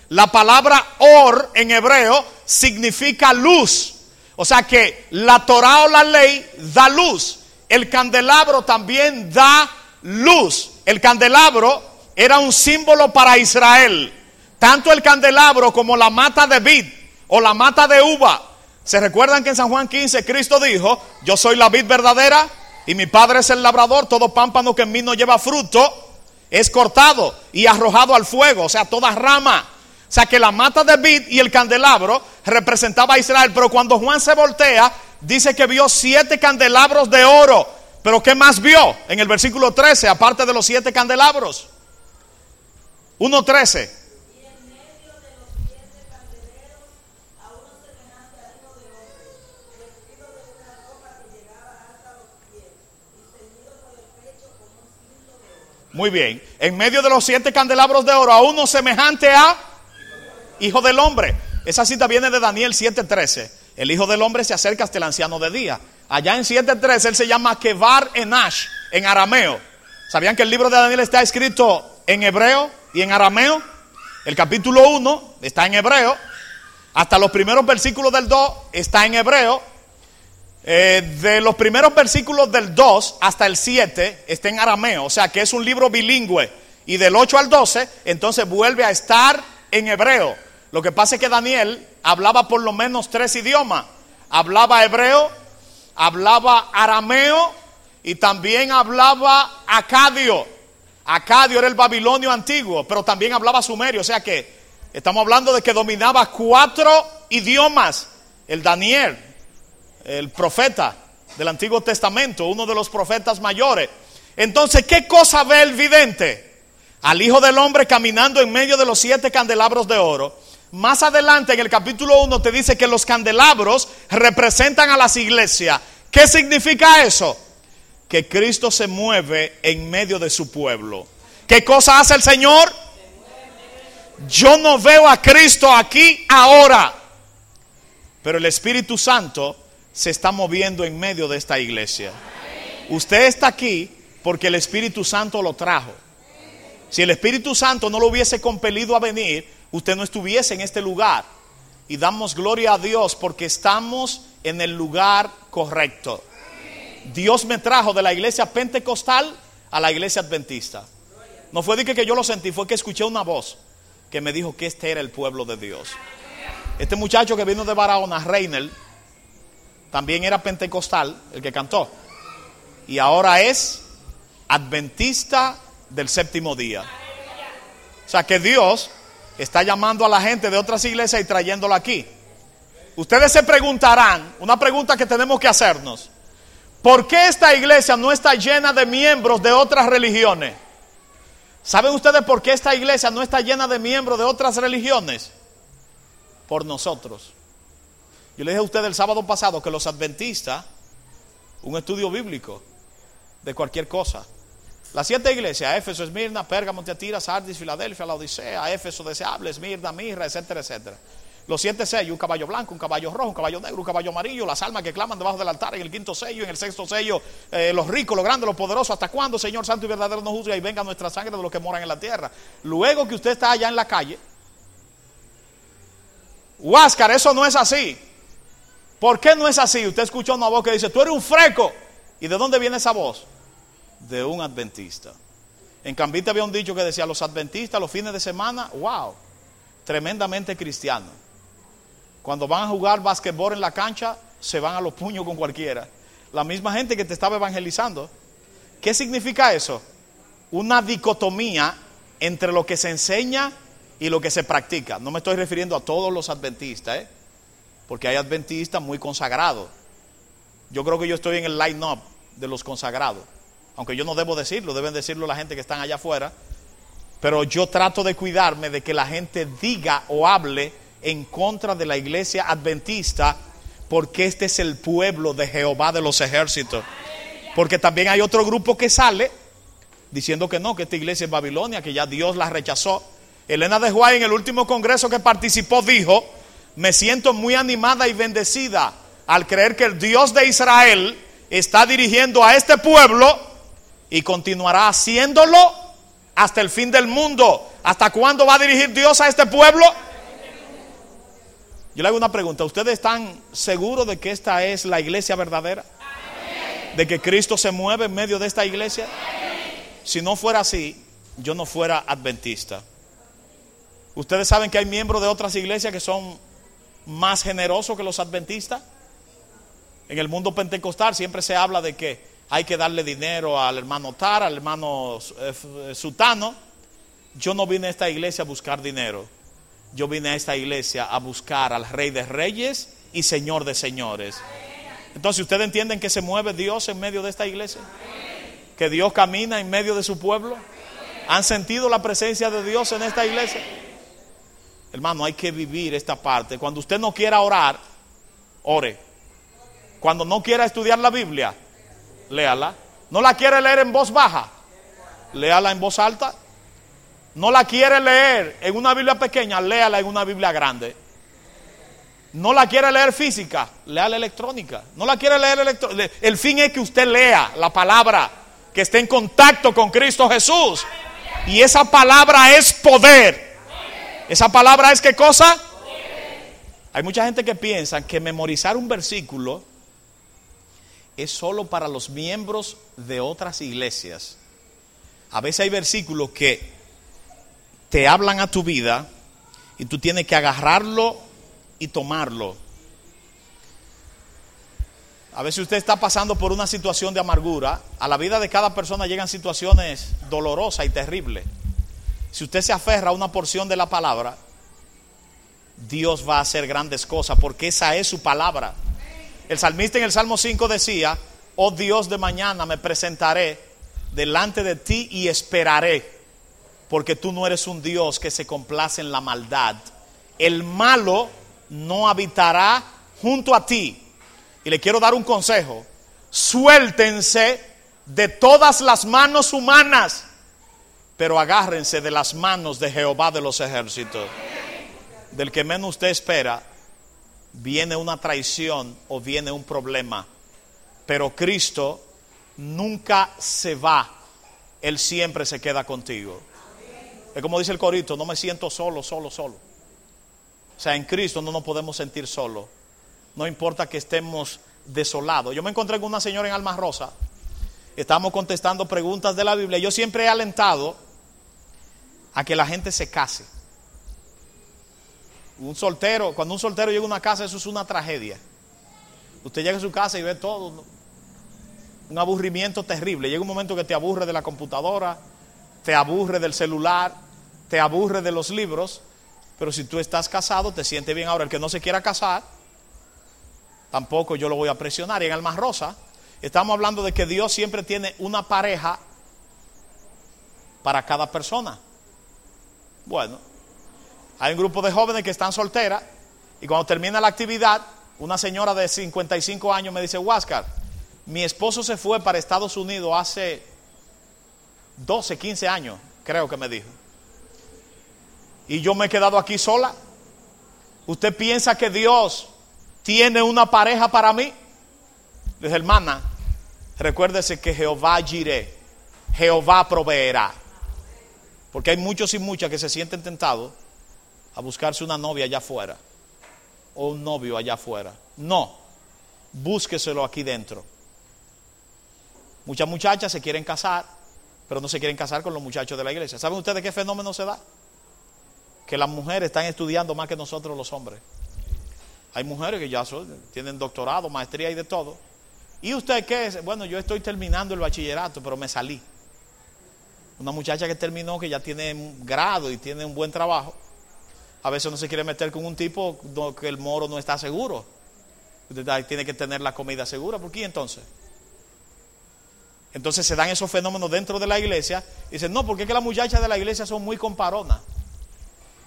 La palabra or en hebreo significa luz. O sea que la Torah o la ley da luz. El candelabro también da luz. El candelabro era un símbolo para Israel. Tanto el candelabro como la mata de vid o la mata de uva. ¿Se recuerdan que en San Juan 15 Cristo dijo, yo soy la vid verdadera y mi padre es el labrador, todo pámpano que en mí no lleva fruto, es cortado y arrojado al fuego, o sea, toda rama. O sea, que la mata de vid y el candelabro representaba a Israel, pero cuando Juan se voltea, dice que vio siete candelabros de oro. Pero ¿qué más vio? En el versículo 13, aparte de los siete candelabros. 1.13. Muy bien. En medio de los siete candelabros de oro, a uno semejante a Hijo del Hombre. Esa cita viene de Daniel 7:13. El Hijo del Hombre se acerca hasta el anciano de día. Allá en 7:13 él se llama Kevar Enash, en arameo. ¿Sabían que el libro de Daniel está escrito en hebreo y en arameo? El capítulo 1 está en hebreo. Hasta los primeros versículos del 2 está en hebreo. Eh, de los primeros versículos del 2 hasta el 7 está en arameo, o sea que es un libro bilingüe. Y del 8 al 12, entonces vuelve a estar en hebreo. Lo que pasa es que Daniel hablaba por lo menos tres idiomas. Hablaba hebreo, hablaba arameo y también hablaba acadio. Acadio era el babilonio antiguo, pero también hablaba sumerio. O sea que estamos hablando de que dominaba cuatro idiomas. El Daniel, el profeta del Antiguo Testamento, uno de los profetas mayores. Entonces, ¿qué cosa ve el vidente? Al Hijo del Hombre caminando en medio de los siete candelabros de oro. Más adelante en el capítulo 1 te dice que los candelabros representan a las iglesias. ¿Qué significa eso? Que Cristo se mueve en medio de su pueblo. ¿Qué cosa hace el Señor? Yo no veo a Cristo aquí ahora, pero el Espíritu Santo se está moviendo en medio de esta iglesia. Usted está aquí porque el Espíritu Santo lo trajo. Si el Espíritu Santo no lo hubiese compelido a venir, usted no estuviese en este lugar. Y damos gloria a Dios porque estamos en el lugar correcto. Dios me trajo de la iglesia pentecostal a la iglesia adventista. No fue de que yo lo sentí, fue que escuché una voz que me dijo que este era el pueblo de Dios. Este muchacho que vino de Barahona, Reiner, también era pentecostal, el que cantó. Y ahora es adventista del séptimo día. O sea que Dios está llamando a la gente de otras iglesias y trayéndola aquí. Ustedes se preguntarán, una pregunta que tenemos que hacernos, ¿por qué esta iglesia no está llena de miembros de otras religiones? ¿Saben ustedes por qué esta iglesia no está llena de miembros de otras religiones? Por nosotros. Yo le dije a ustedes el sábado pasado que los adventistas, un estudio bíblico de cualquier cosa. Las siete iglesias, Éfeso, Esmirna, Pérgamo, Teatira, Sardis, Filadelfia, la Odisea, Éfeso, Deseable, Esmirna, Mirra, etcétera, etcétera. Los siete sellos, un caballo blanco, un caballo rojo, un caballo negro, un caballo amarillo, las almas que claman debajo del altar, en el quinto sello, en el sexto sello, eh, los ricos, los grandes, los poderosos, ¿hasta cuándo, Señor Santo y verdadero, nos juzga y venga nuestra sangre de los que moran en la tierra? Luego que usted está allá en la calle, Huáscar, eso no es así. ¿Por qué no es así? Usted escucha una voz que dice, tú eres un freco. ¿Y de dónde viene esa voz? De un adventista. En Cambita había un dicho que decía, los adventistas los fines de semana, wow, tremendamente cristianos. Cuando van a jugar basquetbol en la cancha, se van a los puños con cualquiera. La misma gente que te estaba evangelizando. ¿Qué significa eso? Una dicotomía entre lo que se enseña y lo que se practica. No me estoy refiriendo a todos los adventistas, ¿eh? Porque hay adventistas muy consagrados. Yo creo que yo estoy en el line-up de los consagrados. Aunque yo no debo decirlo, deben decirlo la gente que están allá afuera. Pero yo trato de cuidarme de que la gente diga o hable en contra de la iglesia adventista, porque este es el pueblo de Jehová de los ejércitos. Porque también hay otro grupo que sale diciendo que no, que esta iglesia es Babilonia, que ya Dios la rechazó. Elena de Juárez en el último congreso que participó dijo, me siento muy animada y bendecida al creer que el Dios de Israel está dirigiendo a este pueblo y continuará haciéndolo hasta el fin del mundo. ¿Hasta cuándo va a dirigir Dios a este pueblo? Yo le hago una pregunta. ¿Ustedes están seguros de que esta es la iglesia verdadera? ¿De que Cristo se mueve en medio de esta iglesia? Si no fuera así, yo no fuera adventista. Ustedes saben que hay miembros de otras iglesias que son más generosos que los adventistas. En el mundo pentecostal siempre se habla de que hay que darle dinero al hermano Tar, al hermano eh, Sutano. Yo no vine a esta iglesia a buscar dinero. Yo vine a esta iglesia a buscar al Rey de Reyes y Señor de Señores. Entonces, ¿ustedes entienden que se mueve Dios en medio de esta iglesia? Que Dios camina en medio de su pueblo. ¿Han sentido la presencia de Dios en esta iglesia? Hermano, hay que vivir esta parte. Cuando usted no quiera orar, ore. Cuando no quiera estudiar la Biblia, léala. No la quiere leer en voz baja, léala en voz alta. No la quiere leer en una Biblia pequeña, léala en una Biblia grande. No la quiere leer física, léala electrónica. No la quiere leer electrónica. El fin es que usted lea la palabra, que esté en contacto con Cristo Jesús. Y esa palabra es poder. ¿Esa palabra es qué cosa? Hay mucha gente que piensa que memorizar un versículo es solo para los miembros de otras iglesias. A veces hay versículos que te hablan a tu vida y tú tienes que agarrarlo y tomarlo. A veces usted está pasando por una situación de amargura. A la vida de cada persona llegan situaciones dolorosas y terribles. Si usted se aferra a una porción de la palabra, Dios va a hacer grandes cosas porque esa es su palabra. El salmista en el Salmo 5 decía, oh Dios de mañana me presentaré delante de ti y esperaré, porque tú no eres un Dios que se complace en la maldad. El malo no habitará junto a ti. Y le quiero dar un consejo, suéltense de todas las manos humanas pero agárrense de las manos de Jehová de los ejércitos. Del que menos usted espera, viene una traición o viene un problema. Pero Cristo nunca se va, Él siempre se queda contigo. Es como dice el corito, no me siento solo, solo, solo. O sea, en Cristo no nos podemos sentir solos. No importa que estemos desolados. Yo me encontré con una señora en Alma Rosa. Estamos contestando preguntas de la Biblia. Yo siempre he alentado a que la gente se case. Un soltero, cuando un soltero llega a una casa, eso es una tragedia. Usted llega a su casa y ve todo, un aburrimiento terrible. Llega un momento que te aburre de la computadora, te aburre del celular, te aburre de los libros, pero si tú estás casado, te sientes bien. Ahora, el que no se quiera casar, tampoco yo lo voy a presionar. Y en Alma Rosa, estamos hablando de que Dios siempre tiene una pareja para cada persona. Bueno, hay un grupo de jóvenes que están solteras y cuando termina la actividad, una señora de 55 años me dice, Huáscar, mi esposo se fue para Estados Unidos hace 12, 15 años, creo que me dijo. Y yo me he quedado aquí sola. ¿Usted piensa que Dios tiene una pareja para mí? Le dije, hermana, recuérdese que Jehová giré, Jehová proveerá. Porque hay muchos y muchas que se sienten tentados a buscarse una novia allá afuera o un novio allá afuera. No, búsqueselo aquí dentro. Muchas muchachas se quieren casar pero no se quieren casar con los muchachos de la iglesia. ¿Saben ustedes qué fenómeno se da? Que las mujeres están estudiando más que nosotros los hombres. Hay mujeres que ya tienen doctorado, maestría y de todo. ¿Y usted qué es? Bueno, yo estoy terminando el bachillerato, pero me salí. Una muchacha que terminó, que ya tiene grado y tiene un buen trabajo, a veces no se quiere meter con un tipo que el moro no está seguro. Tiene que tener la comida segura. ¿Por qué entonces? Entonces se dan esos fenómenos dentro de la iglesia. Y dicen, no, porque es que las muchachas de la iglesia son muy comparonas.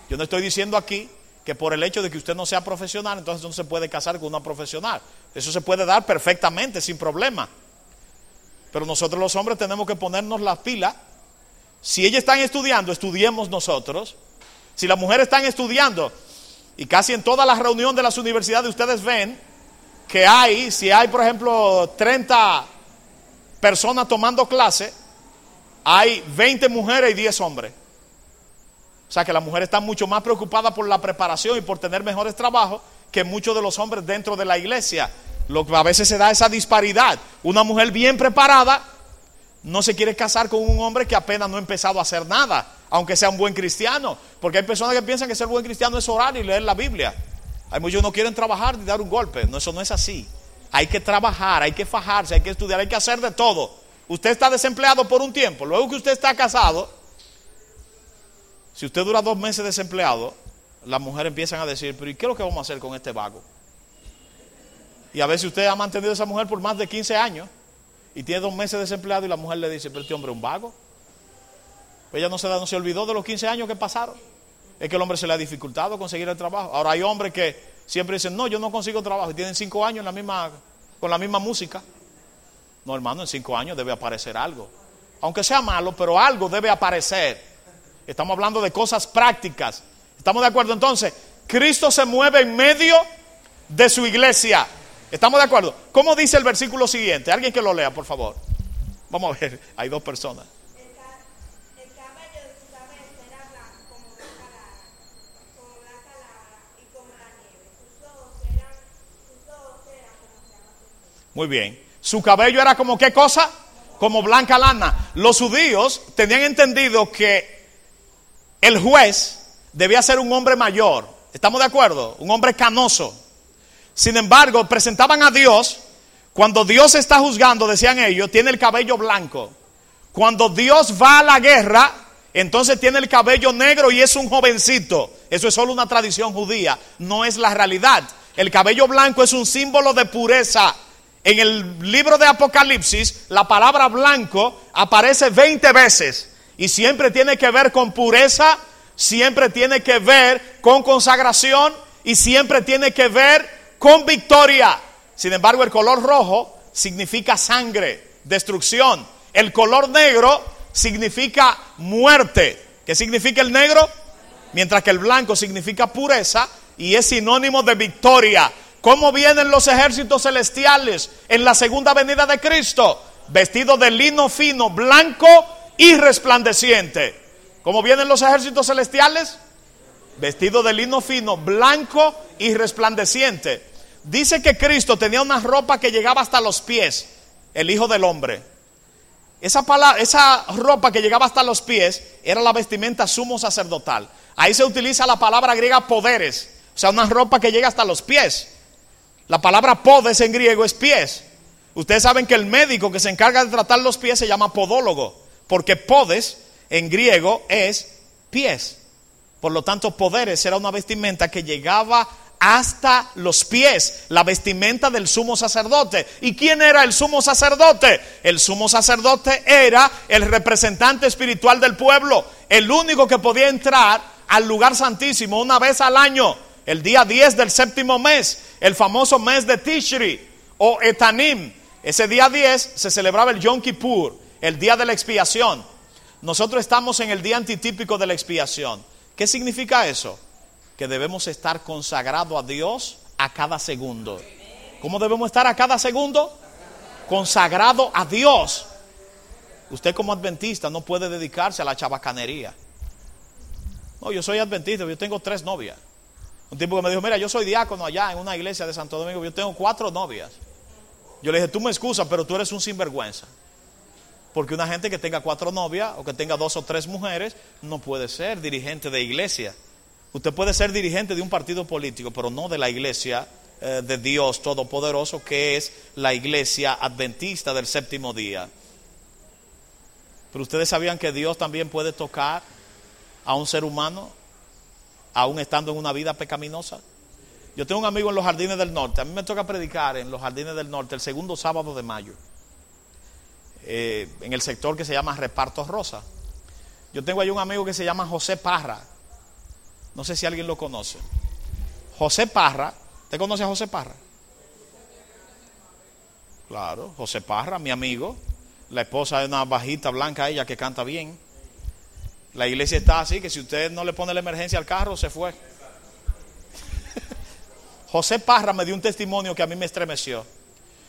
Yo no estoy diciendo aquí que por el hecho de que usted no sea profesional, entonces no se puede casar con una profesional. Eso se puede dar perfectamente, sin problema. Pero nosotros los hombres tenemos que ponernos las pilas. Si ellas están estudiando, estudiemos nosotros. Si las mujeres están estudiando, y casi en todas las reuniones de las universidades ustedes ven que hay, si hay por ejemplo 30 personas tomando clase, hay 20 mujeres y 10 hombres. O sea que las mujeres están mucho más preocupadas por la preparación y por tener mejores trabajos que muchos de los hombres dentro de la iglesia. Lo que a veces se da esa disparidad. Una mujer bien preparada no se quiere casar con un hombre que apenas no ha empezado a hacer nada, aunque sea un buen cristiano. Porque hay personas que piensan que ser buen cristiano es orar y leer la Biblia. Hay muchos que no quieren trabajar ni dar un golpe. No, eso no es así. Hay que trabajar, hay que fajarse, hay que estudiar, hay que hacer de todo. Usted está desempleado por un tiempo, luego que usted está casado, si usted dura dos meses desempleado, las mujeres empiezan a decir, pero ¿y qué es lo que vamos a hacer con este vago? Y a veces usted ha mantenido a esa mujer por más de 15 años y tiene dos meses desempleado y la mujer le dice, pero este hombre es un vago. Ella no se, no se olvidó de los 15 años que pasaron. Es que el hombre se le ha dificultado conseguir el trabajo. Ahora hay hombres que Siempre dicen, no, yo no consigo trabajo. Y tienen cinco años con la misma música. No, hermano, en cinco años debe aparecer algo. Aunque sea malo, pero algo debe aparecer. Estamos hablando de cosas prácticas. ¿Estamos de acuerdo? Entonces, Cristo se mueve en medio de su iglesia. ¿Estamos de acuerdo? ¿Cómo dice el versículo siguiente? Alguien que lo lea, por favor. Vamos a ver, hay dos personas. Muy bien. Su cabello era como qué cosa? Como blanca lana. Los judíos tenían entendido que el juez debía ser un hombre mayor. ¿Estamos de acuerdo? Un hombre canoso. Sin embargo, presentaban a Dios. Cuando Dios está juzgando, decían ellos, tiene el cabello blanco. Cuando Dios va a la guerra, entonces tiene el cabello negro y es un jovencito. Eso es solo una tradición judía, no es la realidad. El cabello blanco es un símbolo de pureza. En el libro de Apocalipsis, la palabra blanco aparece 20 veces y siempre tiene que ver con pureza, siempre tiene que ver con consagración y siempre tiene que ver con victoria. Sin embargo, el color rojo significa sangre, destrucción. El color negro significa muerte. ¿Qué significa el negro? Mientras que el blanco significa pureza y es sinónimo de victoria. ¿Cómo vienen los ejércitos celestiales en la segunda venida de Cristo? Vestidos de lino fino, blanco y resplandeciente. ¿Cómo vienen los ejércitos celestiales? Vestidos de lino fino, blanco y resplandeciente. Dice que Cristo tenía una ropa que llegaba hasta los pies, el Hijo del Hombre. Esa, palabra, esa ropa que llegaba hasta los pies era la vestimenta sumo sacerdotal. Ahí se utiliza la palabra griega poderes, o sea, una ropa que llega hasta los pies. La palabra podes en griego es pies. Ustedes saben que el médico que se encarga de tratar los pies se llama podólogo, porque podes en griego es pies. Por lo tanto, poderes era una vestimenta que llegaba hasta los pies, la vestimenta del sumo sacerdote. ¿Y quién era el sumo sacerdote? El sumo sacerdote era el representante espiritual del pueblo, el único que podía entrar al lugar santísimo una vez al año el día 10 del séptimo mes, el famoso mes de Tishri o Etanim. Ese día 10 se celebraba el Yom Kippur, el día de la expiación. Nosotros estamos en el día antitípico de la expiación. ¿Qué significa eso? Que debemos estar consagrados a Dios a cada segundo. ¿Cómo debemos estar a cada segundo? Consagrado a Dios. Usted como adventista no puede dedicarse a la chabacanería. No, yo soy adventista, yo tengo tres novias. Un tipo que me dijo, mira, yo soy diácono allá en una iglesia de Santo Domingo, yo tengo cuatro novias. Yo le dije, tú me excusas, pero tú eres un sinvergüenza. Porque una gente que tenga cuatro novias o que tenga dos o tres mujeres no puede ser dirigente de iglesia. Usted puede ser dirigente de un partido político, pero no de la iglesia eh, de Dios Todopoderoso, que es la iglesia adventista del séptimo día. Pero ustedes sabían que Dios también puede tocar a un ser humano, aún estando en una vida pecaminosa. Yo tengo un amigo en los jardines del norte. A mí me toca predicar en los jardines del norte el segundo sábado de mayo. Eh, en el sector que se llama Repartos Rosa. Yo tengo ahí un amigo que se llama José Parra. No sé si alguien lo conoce. José Parra. ¿Te conoce a José Parra? Claro, José Parra, mi amigo. La esposa es una bajita blanca, ella que canta bien. La iglesia está así, que si usted no le pone la emergencia al carro, se fue. [laughs] José Parra me dio un testimonio que a mí me estremeció.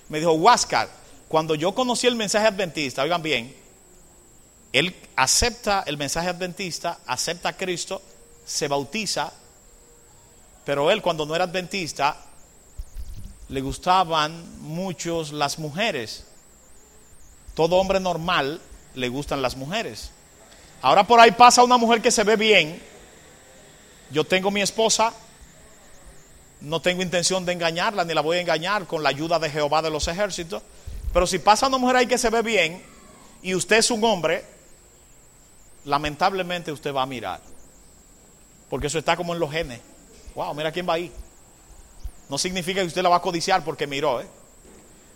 Me dijo, Huáscar, cuando yo conocí el mensaje adventista, oigan bien, él acepta el mensaje adventista, acepta a Cristo, se bautiza, pero él cuando no era adventista, le gustaban muchos las mujeres. Todo hombre normal le gustan las mujeres. Ahora por ahí pasa una mujer que se ve bien. Yo tengo mi esposa, no tengo intención de engañarla, ni la voy a engañar con la ayuda de Jehová de los ejércitos. Pero si pasa una mujer ahí que se ve bien y usted es un hombre, lamentablemente usted va a mirar. Porque eso está como en los genes. Wow, mira quién va ahí. No significa que usted la va a codiciar porque miró. ¿eh?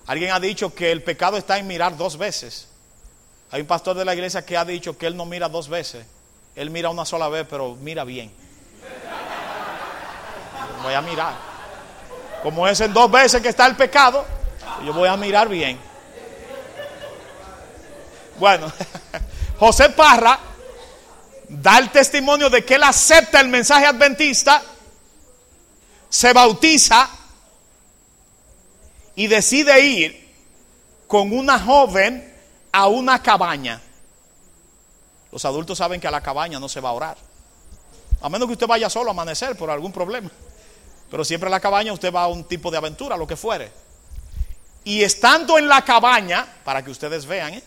Alguien ha dicho que el pecado está en mirar dos veces. Hay un pastor de la iglesia que ha dicho que él no mira dos veces. Él mira una sola vez, pero mira bien voy a mirar. Como es en dos veces que está el pecado, yo voy a mirar bien. Bueno, [laughs] José Parra da el testimonio de que él acepta el mensaje adventista, se bautiza y decide ir con una joven a una cabaña. Los adultos saben que a la cabaña no se va a orar. A menos que usted vaya solo a amanecer por algún problema. Pero siempre en la cabaña usted va a un tipo de aventura, lo que fuere. Y estando en la cabaña, para que ustedes vean, ¿eh?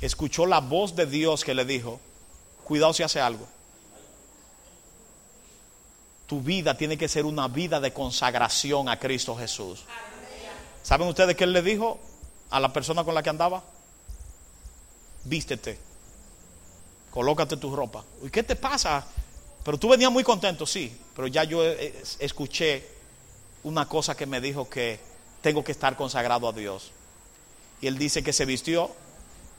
Escuchó la voz de Dios que le dijo, cuidado si hace algo. Tu vida tiene que ser una vida de consagración a Cristo Jesús. ¿Saben ustedes qué él le dijo a la persona con la que andaba? Vístete, colócate tu ropa. ¿Y qué te pasa? Pero tú venías muy contento, sí, pero ya yo escuché una cosa que me dijo que tengo que estar consagrado a Dios. Y él dice que se vistió.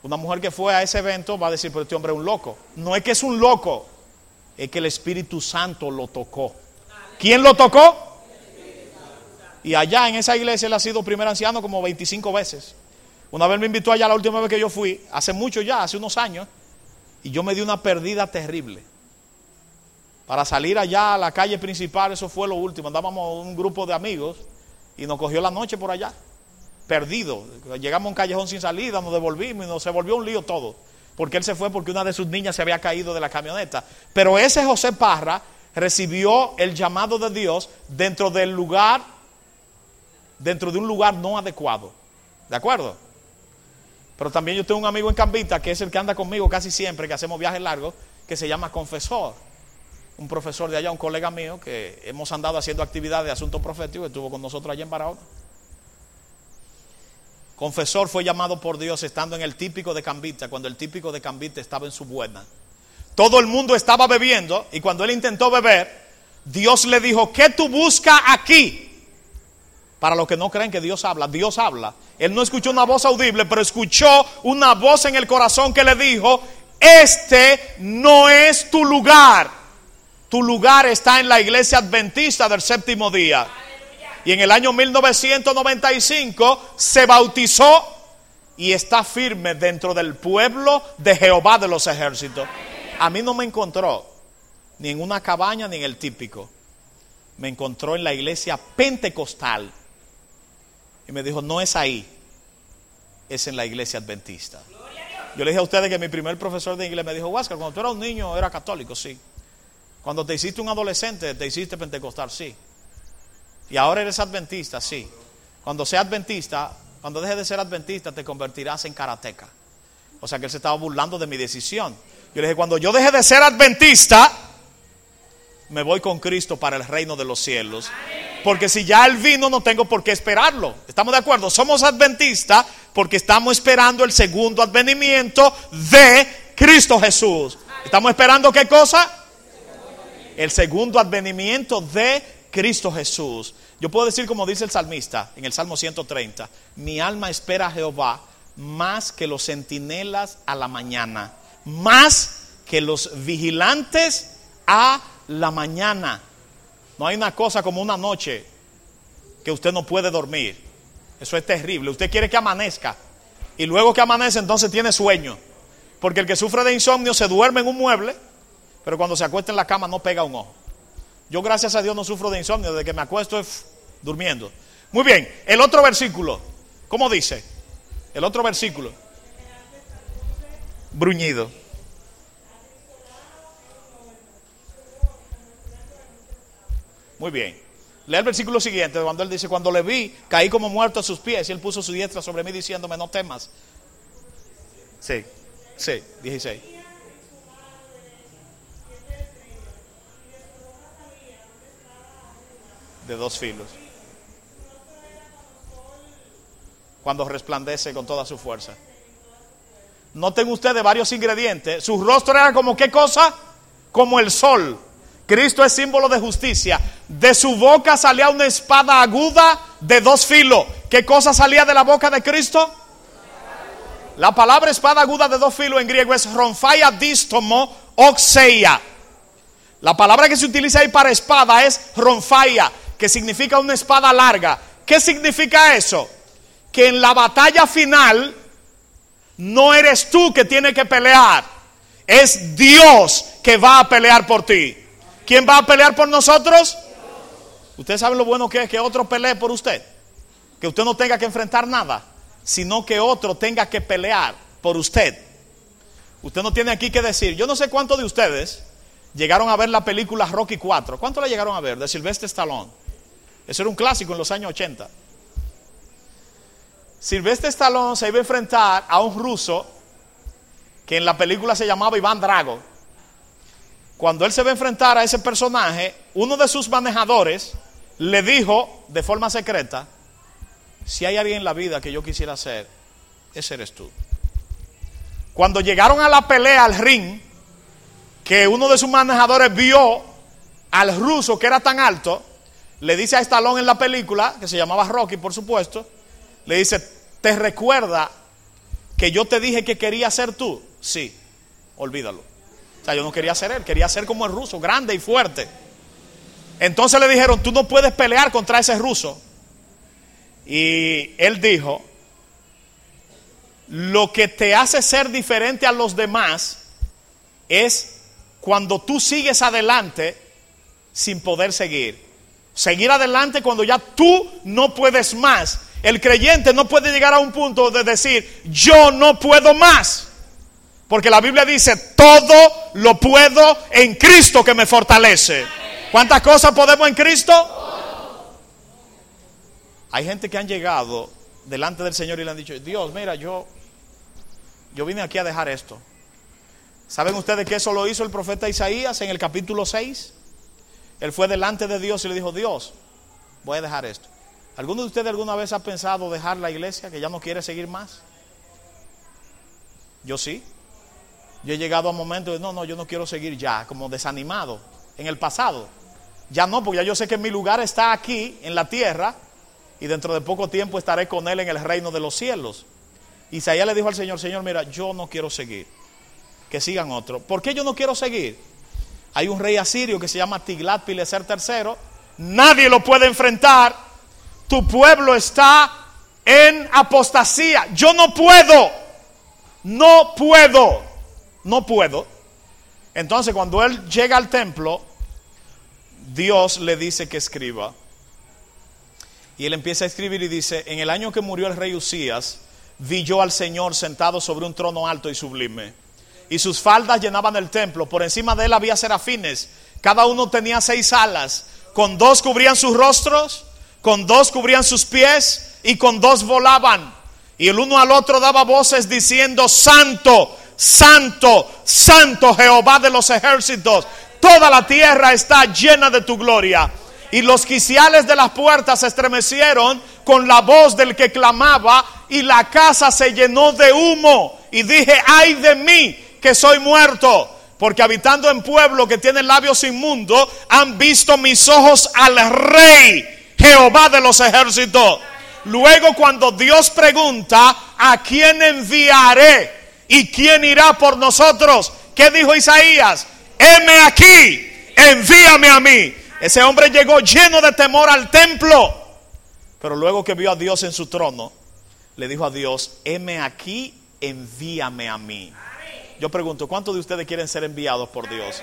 Una mujer que fue a ese evento va a decir, pero este hombre es un loco. No es que es un loco, es que el Espíritu Santo lo tocó. ¿Quién lo tocó? Y allá en esa iglesia él ha sido primer anciano como 25 veces. Una vez me invitó allá la última vez que yo fui, hace mucho ya, hace unos años, y yo me di una perdida terrible. Para salir allá a la calle principal, eso fue lo último. Andábamos un grupo de amigos y nos cogió la noche por allá, perdido. Llegamos a un callejón sin salida, nos devolvimos y nos se volvió un lío todo. Porque él se fue porque una de sus niñas se había caído de la camioneta. Pero ese José Parra recibió el llamado de Dios dentro del lugar, dentro de un lugar no adecuado. ¿De acuerdo? Pero también yo tengo un amigo en Cambita que es el que anda conmigo casi siempre, que hacemos viajes largos, que se llama Confesor un profesor de allá, un colega mío, que hemos andado haciendo actividades de asuntos proféticos, estuvo con nosotros allá en Barahona. Confesor fue llamado por Dios estando en el típico de Cambita, cuando el típico de Cambita estaba en su buena. Todo el mundo estaba bebiendo y cuando él intentó beber, Dios le dijo, ¿qué tú buscas aquí? Para los que no creen que Dios habla, Dios habla. Él no escuchó una voz audible, pero escuchó una voz en el corazón que le dijo, este no es tu lugar. Tu lugar está en la iglesia adventista del séptimo día. Y en el año 1995 se bautizó y está firme dentro del pueblo de Jehová de los ejércitos. A mí no me encontró ni en una cabaña ni en el típico. Me encontró en la iglesia pentecostal. Y me dijo, no es ahí, es en la iglesia adventista. Yo le dije a ustedes que mi primer profesor de inglés me dijo, Huáscar, cuando tú eras un niño era católico, sí. Cuando te hiciste un adolescente, te hiciste pentecostal, sí. Y ahora eres adventista, sí. Cuando sea adventista, cuando dejes de ser adventista te convertirás en karateca. O sea que él se estaba burlando de mi decisión. Yo le dije, cuando yo deje de ser adventista, me voy con Cristo para el reino de los cielos. Porque si ya Él vino, no tengo por qué esperarlo. ¿Estamos de acuerdo? Somos adventistas porque estamos esperando el segundo advenimiento de Cristo Jesús. ¿Estamos esperando qué cosa? El segundo advenimiento de Cristo Jesús. Yo puedo decir como dice el salmista en el Salmo 130, mi alma espera a Jehová más que los centinelas a la mañana, más que los vigilantes a la mañana. No hay una cosa como una noche que usted no puede dormir. Eso es terrible. Usted quiere que amanezca. Y luego que amanece entonces tiene sueño. Porque el que sufre de insomnio se duerme en un mueble, pero cuando se acuesta en la cama no pega un ojo. Yo gracias a Dios no sufro de insomnio, desde que me acuesto es durmiendo. Muy bien, el otro versículo, ¿cómo dice? El otro versículo. Bruñido. Muy bien. Lea el versículo siguiente, cuando él dice, cuando le vi, caí como muerto a sus pies y él puso su diestra sobre mí diciéndome, no temas. Sí, sí, 16. De dos filos. Cuando resplandece con toda su fuerza. Noten ustedes varios ingredientes. Su rostro era como qué cosa? Como el sol. Cristo es símbolo de justicia. De su boca salía una espada aguda de dos filos. ¿Qué cosa salía de la boca de Cristo? La palabra espada aguda de dos filos en griego es ronfaia distomo oxeia. La palabra que se utiliza ahí para espada es ronfaia, que significa una espada larga. ¿Qué significa eso? Que en la batalla final no eres tú que tiene que pelear, es Dios que va a pelear por ti. ¿Quién va a pelear por nosotros? Usted sabe lo bueno que es que otro pelee por usted. Que usted no tenga que enfrentar nada, sino que otro tenga que pelear por usted. Usted no tiene aquí que decir, yo no sé cuántos de ustedes llegaron a ver la película Rocky 4. ¿Cuántos la llegaron a ver? De Sylvester Stallone. Eso era un clásico en los años 80. Sylvester Stallone se iba a enfrentar a un ruso que en la película se llamaba Iván Drago. Cuando él se va a enfrentar a ese personaje, uno de sus manejadores le dijo de forma secreta, si hay alguien en la vida que yo quisiera ser, ese eres tú. Cuando llegaron a la pelea al ring, que uno de sus manejadores vio al ruso que era tan alto, le dice a Stallone en la película, que se llamaba Rocky por supuesto, le dice, ¿te recuerda que yo te dije que quería ser tú? Sí, olvídalo. O sea, yo no quería ser él, quería ser como el ruso, grande y fuerte. Entonces le dijeron, tú no puedes pelear contra ese ruso. Y él dijo, lo que te hace ser diferente a los demás es cuando tú sigues adelante sin poder seguir. Seguir adelante cuando ya tú no puedes más. El creyente no puede llegar a un punto de decir, yo no puedo más. Porque la Biblia dice, todo lo puedo en Cristo que me fortalece. ¿Cuántas cosas podemos en Cristo? Hay gente que han llegado delante del Señor y le han dicho, Dios, mira, yo, yo vine aquí a dejar esto. ¿Saben ustedes que eso lo hizo el profeta Isaías en el capítulo 6? Él fue delante de Dios y le dijo, Dios, voy a dejar esto. ¿Alguno de ustedes alguna vez ha pensado dejar la iglesia, que ya no quiere seguir más? Yo sí. Yo he llegado a momentos de, no, no, yo no quiero seguir ya, como desanimado, en el pasado. Ya no, porque ya yo sé que mi lugar está aquí, en la tierra, y dentro de poco tiempo estaré con Él en el reino de los cielos. Isaías le dijo al Señor, Señor, mira, yo no quiero seguir, que sigan otros. ¿Por qué yo no quiero seguir? Hay un rey asirio que se llama Tiglat Pileser III, nadie lo puede enfrentar, tu pueblo está en apostasía, yo no puedo, no puedo, no puedo. Entonces cuando él llega al templo, Dios le dice que escriba. Y él empieza a escribir y dice, en el año que murió el rey Usías, vi yo al Señor sentado sobre un trono alto y sublime. Y sus faldas llenaban el templo. Por encima de él había serafines. Cada uno tenía seis alas. Con dos cubrían sus rostros, con dos cubrían sus pies y con dos volaban. Y el uno al otro daba voces diciendo, Santo, Santo, Santo Jehová de los ejércitos, toda la tierra está llena de tu gloria. Y los quiciales de las puertas se estremecieron con la voz del que clamaba y la casa se llenó de humo. Y dije, ay de mí, que soy muerto, porque habitando en pueblo que tiene labios inmundos, han visto mis ojos al rey, Jehová de los ejércitos. Luego cuando Dios pregunta, ¿a quién enviaré? ¿Y quién irá por nosotros? ¿Qué dijo Isaías? Heme aquí, envíame a mí. Ese hombre llegó lleno de temor al templo. Pero luego que vio a Dios en su trono, le dijo a Dios, heme aquí, envíame a mí. Yo pregunto, ¿cuántos de ustedes quieren ser enviados por Dios?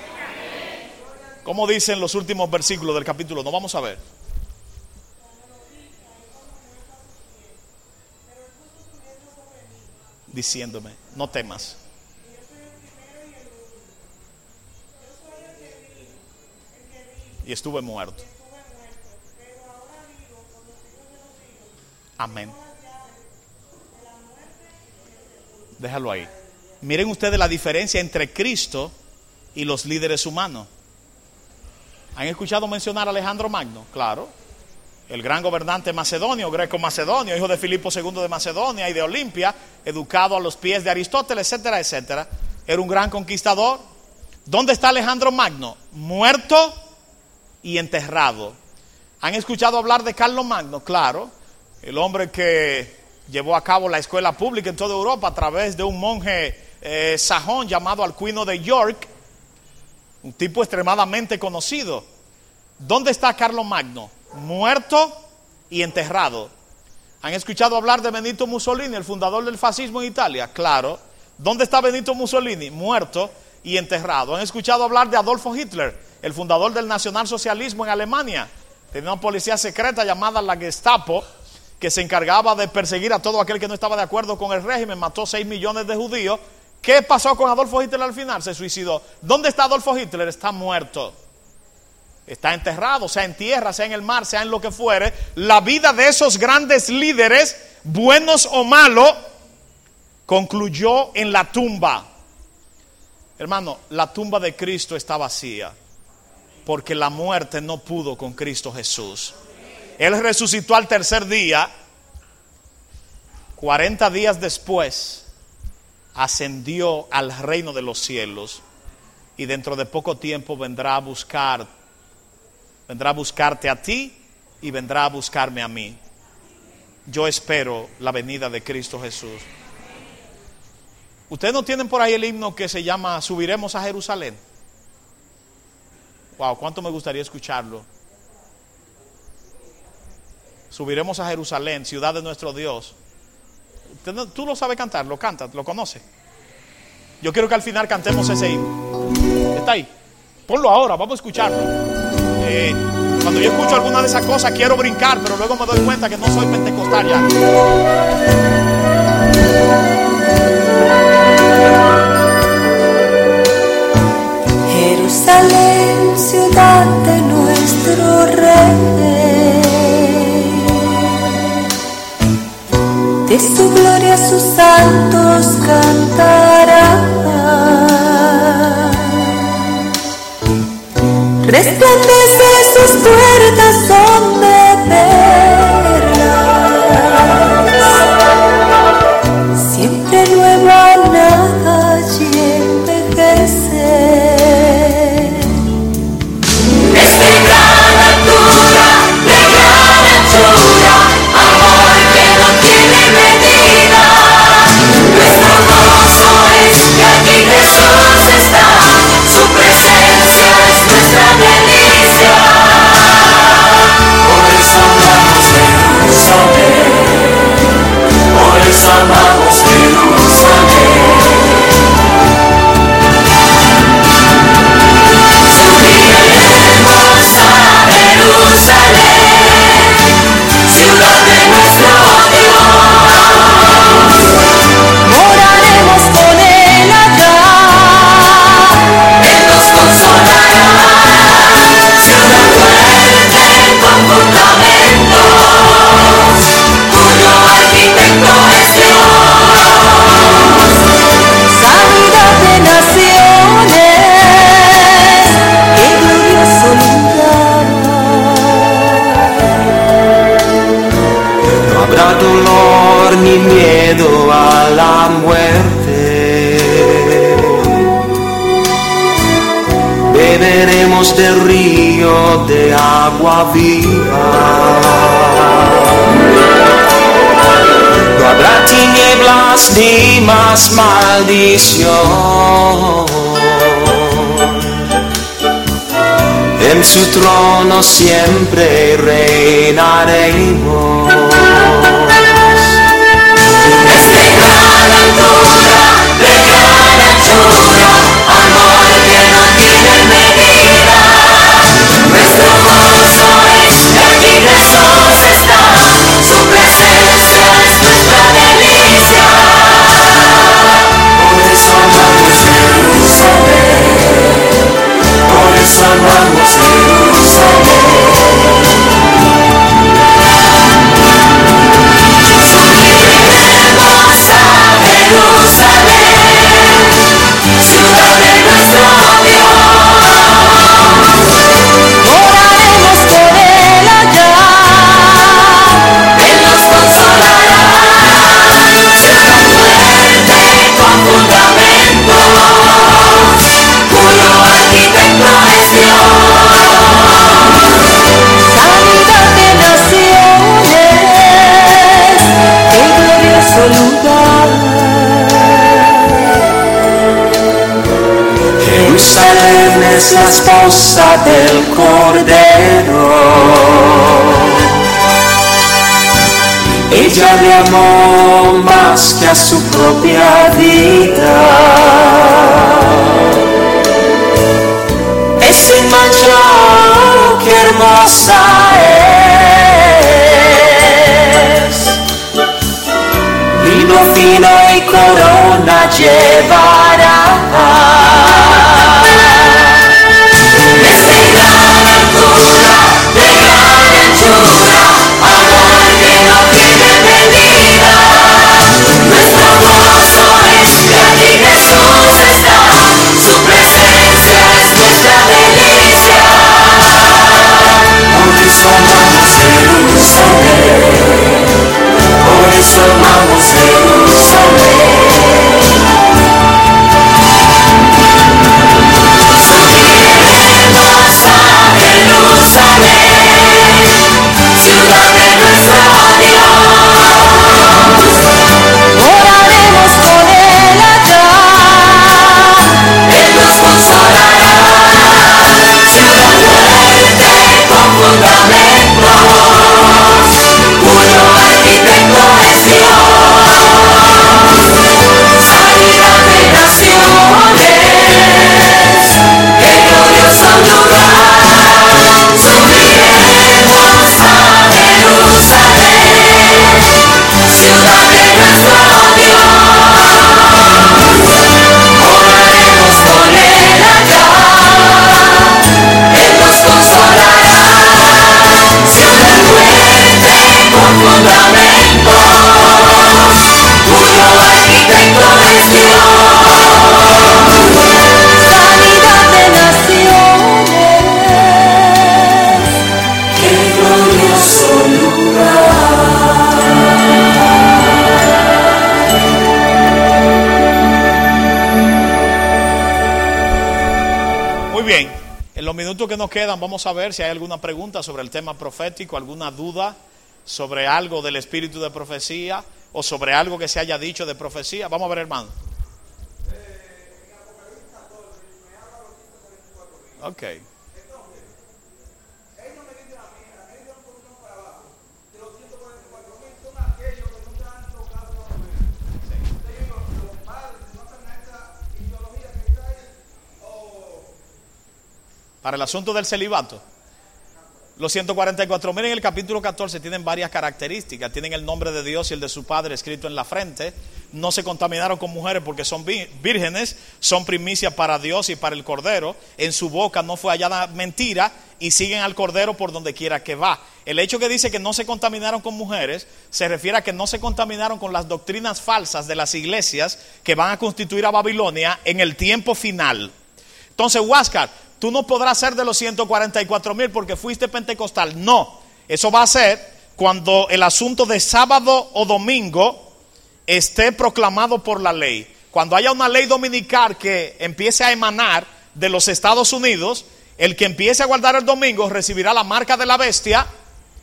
¿Cómo dicen los últimos versículos del capítulo? No vamos a ver. Diciéndome, no temas. Y estuve muerto. Amén. Déjalo ahí. Miren ustedes la diferencia entre Cristo y los líderes humanos. ¿Han escuchado mencionar a Alejandro Magno? Claro. El gran gobernante macedonio, greco-macedonio, hijo de Filipo II de Macedonia y de Olimpia, educado a los pies de Aristóteles, etcétera, etcétera. Era un gran conquistador. ¿Dónde está Alejandro Magno? Muerto y enterrado. ¿Han escuchado hablar de Carlos Magno? Claro. El hombre que llevó a cabo la escuela pública en toda Europa a través de un monje eh, sajón llamado Alcuino de York, un tipo extremadamente conocido. ¿Dónde está Carlos Magno? Muerto y enterrado. ¿Han escuchado hablar de Benito Mussolini, el fundador del fascismo en Italia? Claro. ¿Dónde está Benito Mussolini? Muerto y enterrado. ¿Han escuchado hablar de Adolfo Hitler, el fundador del nacionalsocialismo en Alemania? Tenía una policía secreta llamada la Gestapo que se encargaba de perseguir a todo aquel que no estaba de acuerdo con el régimen, mató 6 millones de judíos. ¿Qué pasó con Adolfo Hitler al final? Se suicidó. ¿Dónde está Adolfo Hitler? Está muerto. Está enterrado, sea en tierra, sea en el mar, sea en lo que fuere. La vida de esos grandes líderes, buenos o malos, concluyó en la tumba. Hermano, la tumba de Cristo está vacía, porque la muerte no pudo con Cristo Jesús. Él resucitó al tercer día. 40 días después ascendió al reino de los cielos y dentro de poco tiempo vendrá a buscar vendrá a buscarte a ti y vendrá a buscarme a mí. Yo espero la venida de Cristo Jesús. Ustedes no tienen por ahí el himno que se llama Subiremos a Jerusalén. Wow, cuánto me gustaría escucharlo. Subiremos a Jerusalén, ciudad de nuestro Dios. Tú lo sabes cantar, lo cantas, lo conoces. Yo quiero que al final cantemos ese himno. Está ahí. Ponlo ahora, vamos a escucharlo. Eh, cuando yo escucho alguna de esas cosas quiero brincar, pero luego me doy cuenta que no soy pentecostal ya. Jerusalén, ciudad de nuestro rey. De su gloria sus santos cantarán. Resplandece sus puertas En su trono siempre reinaremos. Es la esposa del Cordero. Ella le amó más que a su propia vida. Es sin mancha, qué hermosa es. Vino fino y corona llevará. Por eso quedan vamos a ver si hay alguna pregunta sobre el tema profético, alguna duda sobre algo del espíritu de profecía o sobre algo que se haya dicho de profecía. Vamos a ver, hermano. Ok. Para el asunto del celibato. Los 144 mil en el capítulo 14 tienen varias características. Tienen el nombre de Dios y el de su Padre escrito en la frente. No se contaminaron con mujeres porque son vírgenes. Son primicias para Dios y para el Cordero. En su boca no fue hallada mentira y siguen al Cordero por donde quiera que va. El hecho que dice que no se contaminaron con mujeres se refiere a que no se contaminaron con las doctrinas falsas de las iglesias que van a constituir a Babilonia en el tiempo final. Entonces, Huáscar, tú no podrás ser de los 144 mil porque fuiste pentecostal. No, eso va a ser cuando el asunto de sábado o domingo esté proclamado por la ley. Cuando haya una ley dominical que empiece a emanar de los Estados Unidos, el que empiece a guardar el domingo recibirá la marca de la bestia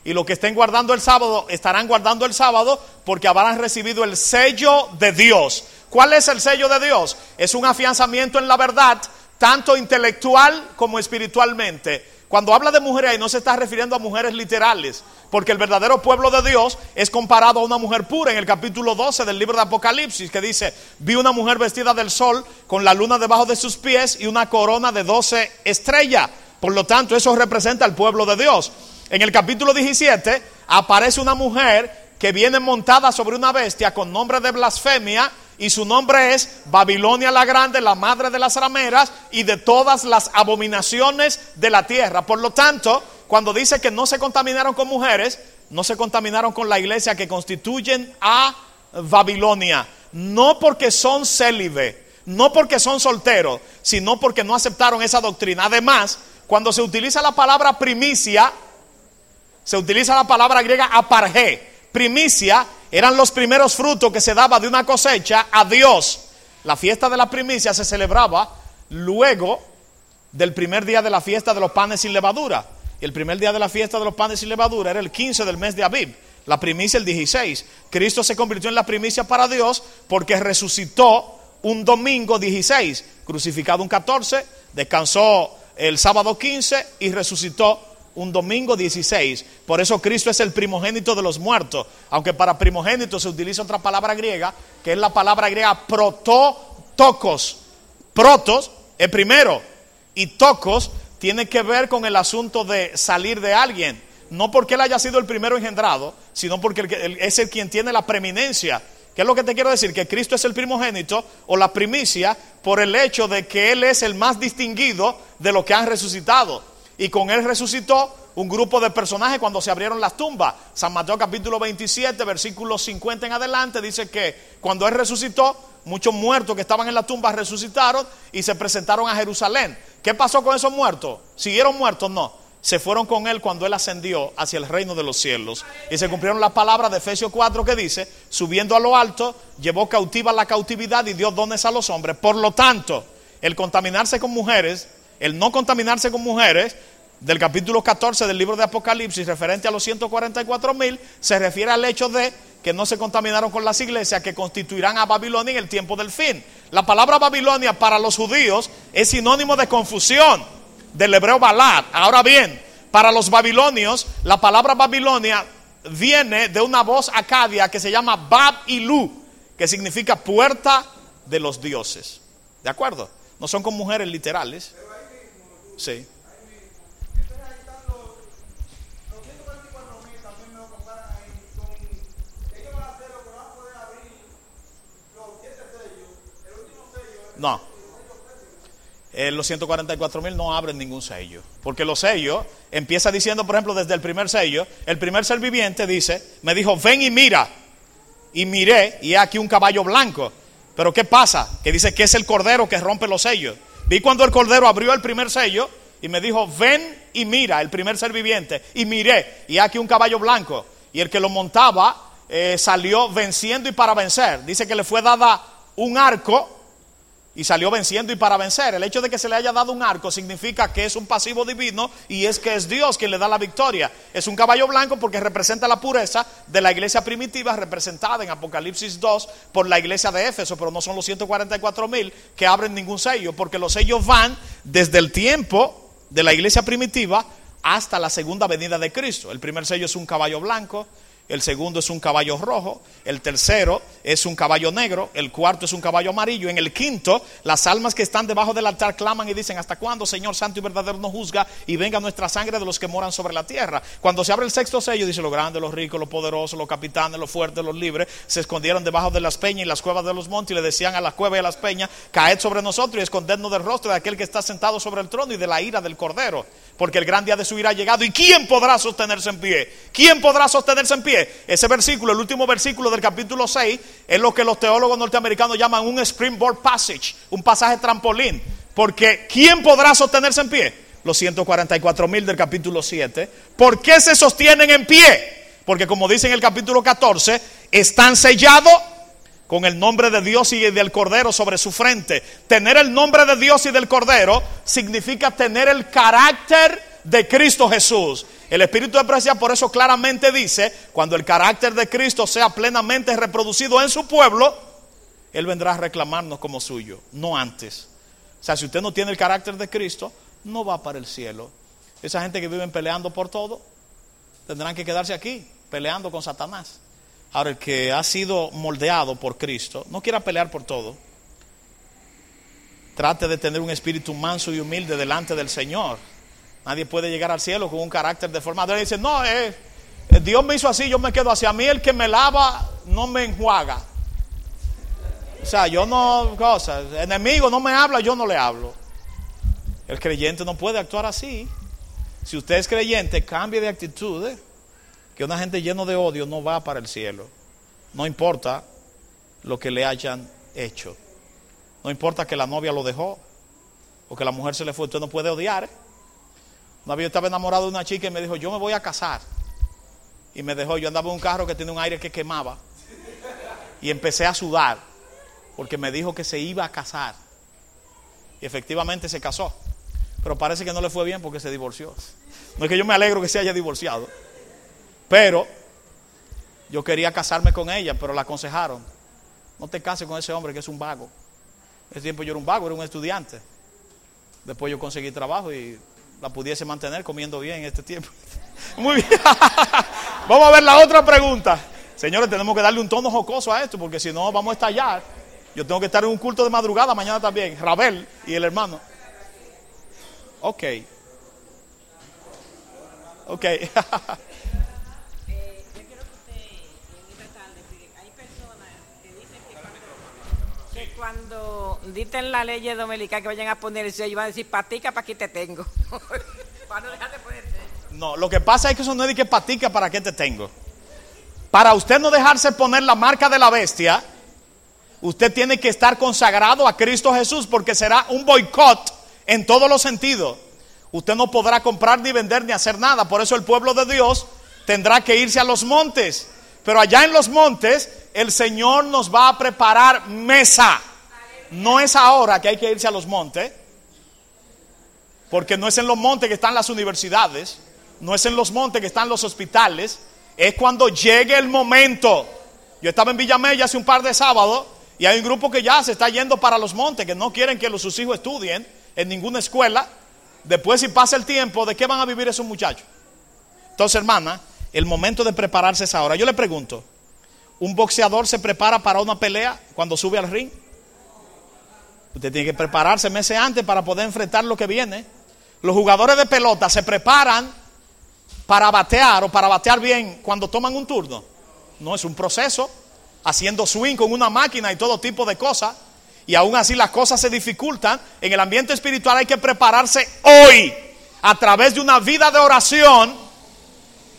y los que estén guardando el sábado estarán guardando el sábado porque habrán recibido el sello de Dios. ¿Cuál es el sello de Dios? Es un afianzamiento en la verdad, tanto intelectual como espiritualmente. Cuando habla de mujeres ahí no se está refiriendo a mujeres literales, porque el verdadero pueblo de Dios es comparado a una mujer pura en el capítulo 12 del libro de Apocalipsis, que dice, vi una mujer vestida del sol con la luna debajo de sus pies y una corona de 12 estrellas. Por lo tanto, eso representa al pueblo de Dios. En el capítulo 17 aparece una mujer que viene montada sobre una bestia con nombre de blasfemia y su nombre es Babilonia la Grande, la madre de las rameras y de todas las abominaciones de la tierra. Por lo tanto, cuando dice que no se contaminaron con mujeres, no se contaminaron con la iglesia que constituyen a Babilonia. No porque son célibe, no porque son solteros, sino porque no aceptaron esa doctrina. Además, cuando se utiliza la palabra primicia, se utiliza la palabra griega apargé. Primicia eran los primeros frutos que se daba de una cosecha a Dios. La fiesta de la primicia se celebraba luego del primer día de la fiesta de los panes sin levadura. Y el primer día de la fiesta de los panes sin levadura era el 15 del mes de Abib. La primicia el 16. Cristo se convirtió en la primicia para Dios porque resucitó un domingo 16, crucificado un 14, descansó el sábado 15 y resucitó un domingo 16. Por eso Cristo es el primogénito de los muertos. Aunque para primogénito se utiliza otra palabra griega, que es la palabra griega prototokos. Protos es primero y tocos tiene que ver con el asunto de salir de alguien. No porque él haya sido el primero engendrado, sino porque es el quien tiene la preeminencia. ¿Qué es lo que te quiero decir? Que Cristo es el primogénito o la primicia por el hecho de que Él es el más distinguido de los que han resucitado. Y con Él resucitó un grupo de personajes cuando se abrieron las tumbas. San Mateo capítulo 27, versículos 50 en adelante, dice que cuando Él resucitó, muchos muertos que estaban en la tumba resucitaron y se presentaron a Jerusalén. ¿Qué pasó con esos muertos? ¿Siguieron muertos? No se fueron con él cuando él ascendió hacia el reino de los cielos. Y se cumplieron las palabras de Efesios 4 que dice, subiendo a lo alto, llevó cautiva la cautividad y dio dones a los hombres. Por lo tanto, el contaminarse con mujeres, el no contaminarse con mujeres, del capítulo 14 del libro de Apocalipsis, referente a los 144 mil, se refiere al hecho de que no se contaminaron con las iglesias que constituirán a Babilonia en el tiempo del fin. La palabra Babilonia para los judíos es sinónimo de confusión del hebreo Balad. Ahora bien, para los babilonios, la palabra Babilonia viene de una voz acadia que se llama Bab Ilu, que significa puerta de los dioses. ¿De acuerdo? No son con mujeres literales. Sí. No. Eh, los 144 mil no abren ningún sello. Porque los sellos, empieza diciendo, por ejemplo, desde el primer sello, el primer ser viviente dice, me dijo, ven y mira. Y miré, y aquí un caballo blanco. Pero ¿qué pasa? Que dice que es el cordero que rompe los sellos. Vi cuando el cordero abrió el primer sello y me dijo, ven y mira, el primer ser viviente. Y miré, y aquí un caballo blanco. Y el que lo montaba eh, salió venciendo y para vencer. Dice que le fue dada un arco y salió venciendo y para vencer. El hecho de que se le haya dado un arco significa que es un pasivo divino y es que es Dios quien le da la victoria. Es un caballo blanco porque representa la pureza de la iglesia primitiva representada en Apocalipsis 2 por la iglesia de Éfeso, pero no son los 144 mil que abren ningún sello, porque los sellos van desde el tiempo de la iglesia primitiva hasta la segunda venida de Cristo. El primer sello es un caballo blanco, el segundo es un caballo rojo, el tercero es un caballo negro, el cuarto es un caballo amarillo, en el quinto las almas que están debajo del altar claman y dicen, ¿hasta cuándo Señor Santo y verdadero nos juzga y venga nuestra sangre de los que moran sobre la tierra? Cuando se abre el sexto sello, dice, los grandes, los ricos, los poderosos, los capitanes, los fuertes, los libres, se escondieron debajo de las peñas y las cuevas de los montes y le decían a las cuevas y a las peñas, caed sobre nosotros y escondednos del rostro de aquel que está sentado sobre el trono y de la ira del cordero, porque el gran día de su ira ha llegado. ¿Y quién podrá sostenerse en pie? ¿Quién podrá sostenerse en pie? Ese versículo, el último versículo del capítulo 6, es lo que los teólogos norteamericanos llaman un springboard passage, un pasaje trampolín. Porque ¿quién podrá sostenerse en pie? Los 144 mil del capítulo 7. ¿Por qué se sostienen en pie? Porque como dice en el capítulo 14, están sellados con el nombre de Dios y del Cordero sobre su frente. Tener el nombre de Dios y del Cordero significa tener el carácter de Cristo Jesús. El Espíritu de Precia por eso claramente dice, cuando el carácter de Cristo sea plenamente reproducido en su pueblo, Él vendrá a reclamarnos como suyo, no antes. O sea, si usted no tiene el carácter de Cristo, no va para el cielo. Esa gente que viven peleando por todo, tendrán que quedarse aquí, peleando con Satanás. Ahora, el que ha sido moldeado por Cristo, no quiera pelear por todo. Trate de tener un espíritu manso y humilde delante del Señor. Nadie puede llegar al cielo con un carácter deformado. Él dice, no, eh, eh, Dios me hizo así, yo me quedo así. A mí el que me lava no me enjuaga. O sea, yo no, cosas, enemigo no me habla, yo no le hablo. El creyente no puede actuar así. Si usted es creyente, cambie de actitud. ¿eh? Que una gente lleno de odio no va para el cielo. No importa lo que le hayan hecho. No importa que la novia lo dejó o que la mujer se le fue. Usted no puede odiar. ¿eh? Una vez yo estaba enamorado de una chica y me dijo, yo me voy a casar. Y me dejó, yo andaba en un carro que tiene un aire que quemaba. Y empecé a sudar porque me dijo que se iba a casar. Y efectivamente se casó. Pero parece que no le fue bien porque se divorció. No es que yo me alegro que se haya divorciado. Pero yo quería casarme con ella, pero la aconsejaron. No te cases con ese hombre que es un vago. Ese tiempo yo era un vago, era un estudiante. Después yo conseguí trabajo y la pudiese mantener comiendo bien en este tiempo. [laughs] Muy bien. [laughs] vamos a ver la otra pregunta. Señores, tenemos que darle un tono jocoso a esto porque si no vamos a estallar. Yo tengo que estar en un culto de madrugada mañana también. Rabel y el hermano. Ok. Ok. [laughs] dicen la ley dominical que vayan a poner el sello, van a decir patica para aquí te tengo. [laughs] para no dejar de poner sello. No, lo que pasa es que eso no es de que patica para qué te tengo. Para usted no dejarse poner la marca de la bestia, usted tiene que estar consagrado a Cristo Jesús porque será un boicot en todos los sentidos. Usted no podrá comprar ni vender ni hacer nada. Por eso el pueblo de Dios tendrá que irse a los montes. Pero allá en los montes el Señor nos va a preparar mesa. No es ahora que hay que irse a los montes. Porque no es en los montes que están las universidades. No es en los montes que están los hospitales. Es cuando llegue el momento. Yo estaba en Villamella hace un par de sábados y hay un grupo que ya se está yendo para los montes, que no quieren que los, sus hijos estudien en ninguna escuela. Después, si pasa el tiempo, ¿de qué van a vivir esos muchachos? Entonces, hermana, el momento de prepararse es ahora. Yo le pregunto, ¿un boxeador se prepara para una pelea cuando sube al ring? Usted tiene que prepararse meses antes para poder enfrentar lo que viene. Los jugadores de pelota se preparan para batear o para batear bien cuando toman un turno. No es un proceso, haciendo swing con una máquina y todo tipo de cosas. Y aún así las cosas se dificultan. En el ambiente espiritual hay que prepararse hoy a través de una vida de oración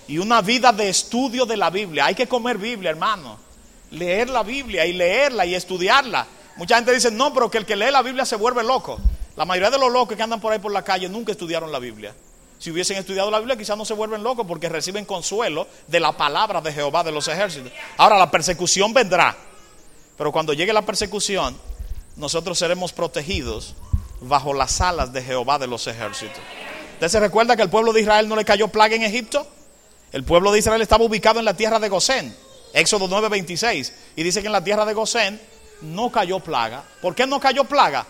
y una vida de estudio de la Biblia. Hay que comer Biblia, hermano. Leer la Biblia y leerla y estudiarla. Mucha gente dice, no, pero que el que lee la Biblia se vuelve loco. La mayoría de los locos que andan por ahí por la calle nunca estudiaron la Biblia. Si hubiesen estudiado la Biblia, quizás no se vuelven locos porque reciben consuelo de la palabra de Jehová de los ejércitos. Ahora, la persecución vendrá. Pero cuando llegue la persecución, nosotros seremos protegidos bajo las alas de Jehová de los ejércitos. ¿Usted se recuerda que el pueblo de Israel no le cayó plaga en Egipto? El pueblo de Israel estaba ubicado en la tierra de Gosén, Éxodo 9:26, y dice que en la tierra de Gosén no cayó plaga. ¿Por qué no cayó plaga?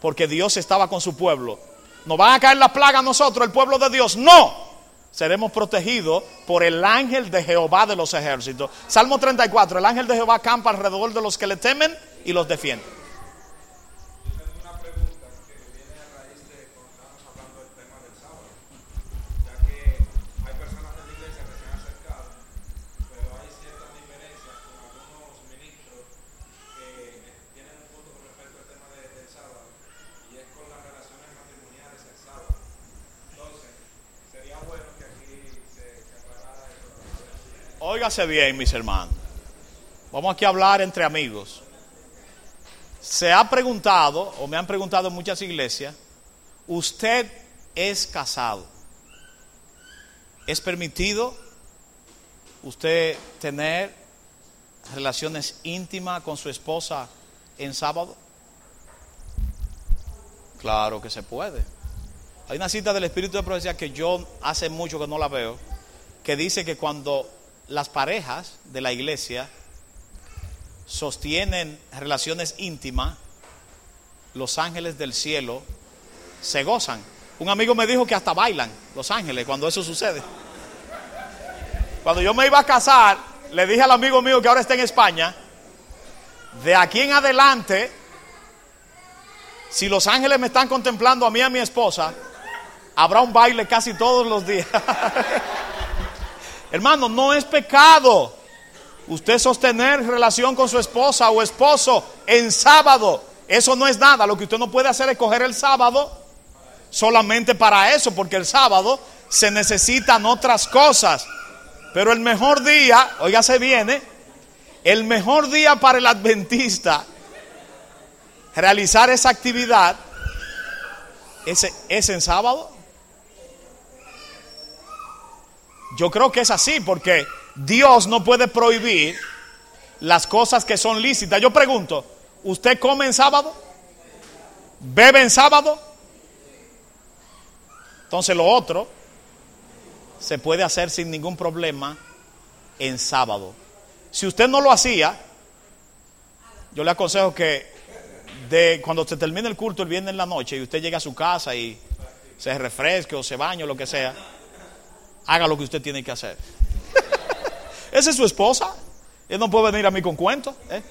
Porque Dios estaba con su pueblo. ¿Nos van a caer la plaga nosotros, el pueblo de Dios? No. Seremos protegidos por el ángel de Jehová de los ejércitos. Salmo 34, el ángel de Jehová campa alrededor de los que le temen y los defiende. una pregunta que viene a raíz de cuando estábamos hablando del tema del sábado, ya que hay personas de la iglesia que se han acercado, pero hay ciertas diferencias con algunos ministros que tienen un punto con respecto al tema de- del sábado, y es con las relaciones matrimoniales el sábado. Entonces, sería bueno que aquí se, se aclarara eso. Óigase bien, mis hermanos. Vamos aquí a hablar entre amigos. Se ha preguntado, o me han preguntado en muchas iglesias, ¿usted es casado? ¿Es permitido usted tener relaciones íntimas con su esposa en sábado? Claro que se puede. Hay una cita del Espíritu de Profecía que yo hace mucho que no la veo, que dice que cuando las parejas de la iglesia sostienen relaciones íntimas, los ángeles del cielo se gozan. Un amigo me dijo que hasta bailan los ángeles cuando eso sucede. Cuando yo me iba a casar, le dije al amigo mío que ahora está en España, de aquí en adelante, si los ángeles me están contemplando a mí y a mi esposa, habrá un baile casi todos los días. [laughs] Hermano, no es pecado usted sostener relación con su esposa o esposo en sábado. Eso no es nada. Lo que usted no puede hacer es coger el sábado solamente para eso, porque el sábado se necesitan otras cosas. Pero el mejor día, oiga, se viene, el mejor día para el adventista realizar esa actividad es, es en sábado. Yo creo que es así porque Dios no puede prohibir las cosas que son lícitas. Yo pregunto, ¿usted come en sábado? ¿Bebe en sábado? Entonces lo otro se puede hacer sin ningún problema en sábado. Si usted no lo hacía, yo le aconsejo que de cuando se termine el culto el viernes en la noche y usted llegue a su casa y se refresque o se bañe o lo que sea, haga lo que usted tiene que hacer. [laughs] Esa es su esposa. Él no puede venir a mí con cuentos. ¿eh?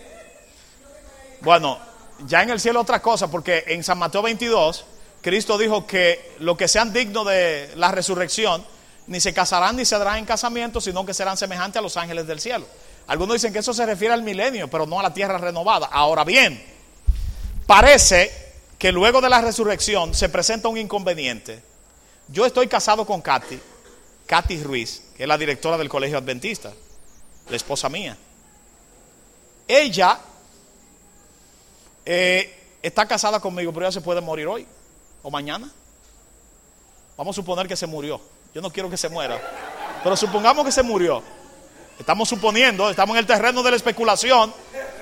Bueno, ya en el cielo otra cosa, porque en San Mateo 22, Cristo dijo que lo que sean dignos de la resurrección, ni se casarán ni se darán en casamiento, sino que serán semejantes a los ángeles del cielo. Algunos dicen que eso se refiere al milenio, pero no a la tierra renovada. Ahora bien, parece que luego de la resurrección se presenta un inconveniente. Yo estoy casado con Katy, Katy Ruiz, que es la directora del colegio adventista, la esposa mía. Ella eh, está casada conmigo, pero ella se puede morir hoy o mañana. Vamos a suponer que se murió. Yo no quiero que se muera, pero supongamos que se murió. Estamos suponiendo, estamos en el terreno de la especulación,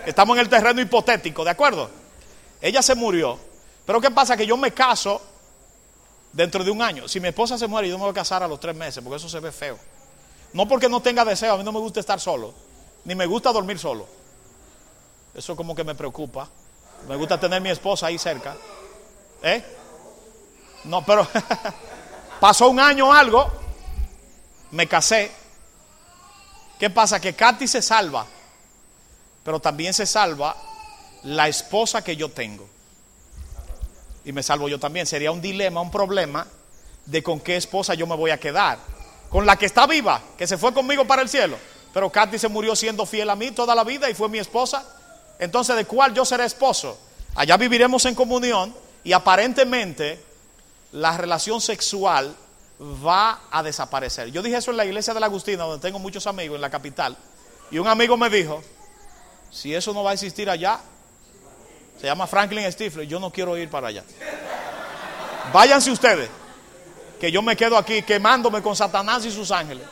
estamos en el terreno hipotético, ¿de acuerdo? Ella se murió, pero ¿qué pasa? Que yo me caso dentro de un año. Si mi esposa se muere, yo me voy a casar a los tres meses, porque eso se ve feo. No porque no tenga deseo, a mí no me gusta estar solo, ni me gusta dormir solo. Eso como que me preocupa. Me gusta tener mi esposa ahí cerca. ¿Eh? No, pero [laughs] pasó un año o algo, me casé. ¿Qué pasa? Que Katy se salva, pero también se salva la esposa que yo tengo. Y me salvo yo también. Sería un dilema, un problema de con qué esposa yo me voy a quedar. Con la que está viva, que se fue conmigo para el cielo. Pero Katy se murió siendo fiel a mí toda la vida y fue mi esposa. Entonces, ¿de cuál yo seré esposo? Allá viviremos en comunión y aparentemente la relación sexual va a desaparecer. Yo dije eso en la iglesia de la Agustina, donde tengo muchos amigos en la capital. Y un amigo me dijo, si eso no va a existir allá, se llama Franklin Stifler, yo no quiero ir para allá. Váyanse ustedes, que yo me quedo aquí quemándome con Satanás y sus ángeles.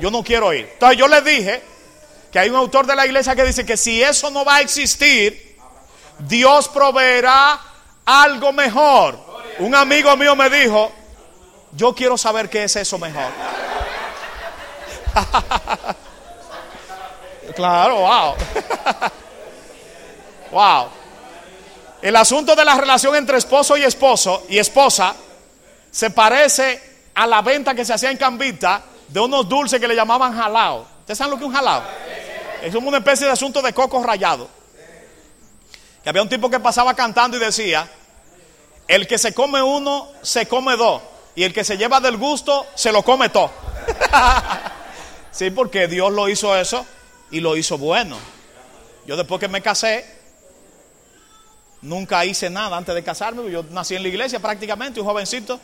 Yo no quiero ir. Entonces yo le dije que hay un autor de la iglesia que dice que si eso no va a existir, Dios proveerá algo mejor. Un amigo mío me dijo, yo quiero saber qué es eso mejor. [laughs] claro, wow. [laughs] wow. El asunto de la relación entre esposo y esposo y esposa se parece a la venta que se hacía en Cambita de unos dulces que le llamaban jalao. ¿Ustedes saben lo que es un jalao? Es como una especie de asunto de coco rayado. Que había un tipo que pasaba cantando y decía, el que se come uno, se come dos. Y el que se lleva del gusto, se lo come todo. [laughs] sí, porque Dios lo hizo eso y lo hizo bueno. Yo después que me casé, nunca hice nada antes de casarme. Yo nací en la iglesia prácticamente, un jovencito.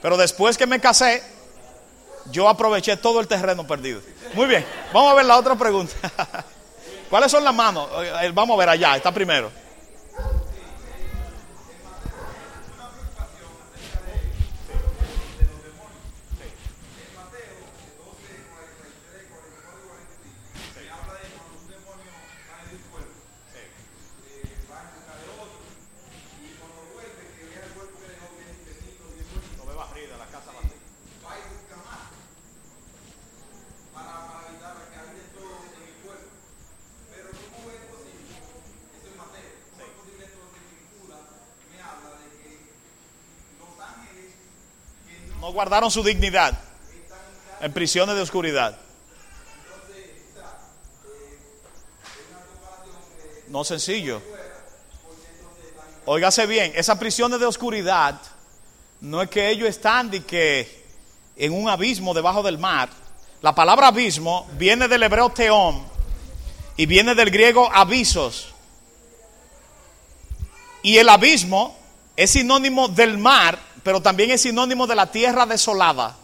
Pero después que me casé, yo aproveché todo el terreno perdido. Muy bien, vamos a ver la otra pregunta. [laughs] ¿Cuáles son las manos? Eh, Vamos a ver allá, está primero. Guardaron su dignidad en prisiones de oscuridad. No sencillo. Óigase bien, esas prisiones de oscuridad no es que ellos están que en un abismo debajo del mar. La palabra abismo viene del hebreo teom y viene del griego avisos. Y el abismo es sinónimo del mar, pero también es sinónimo de la tierra desolada.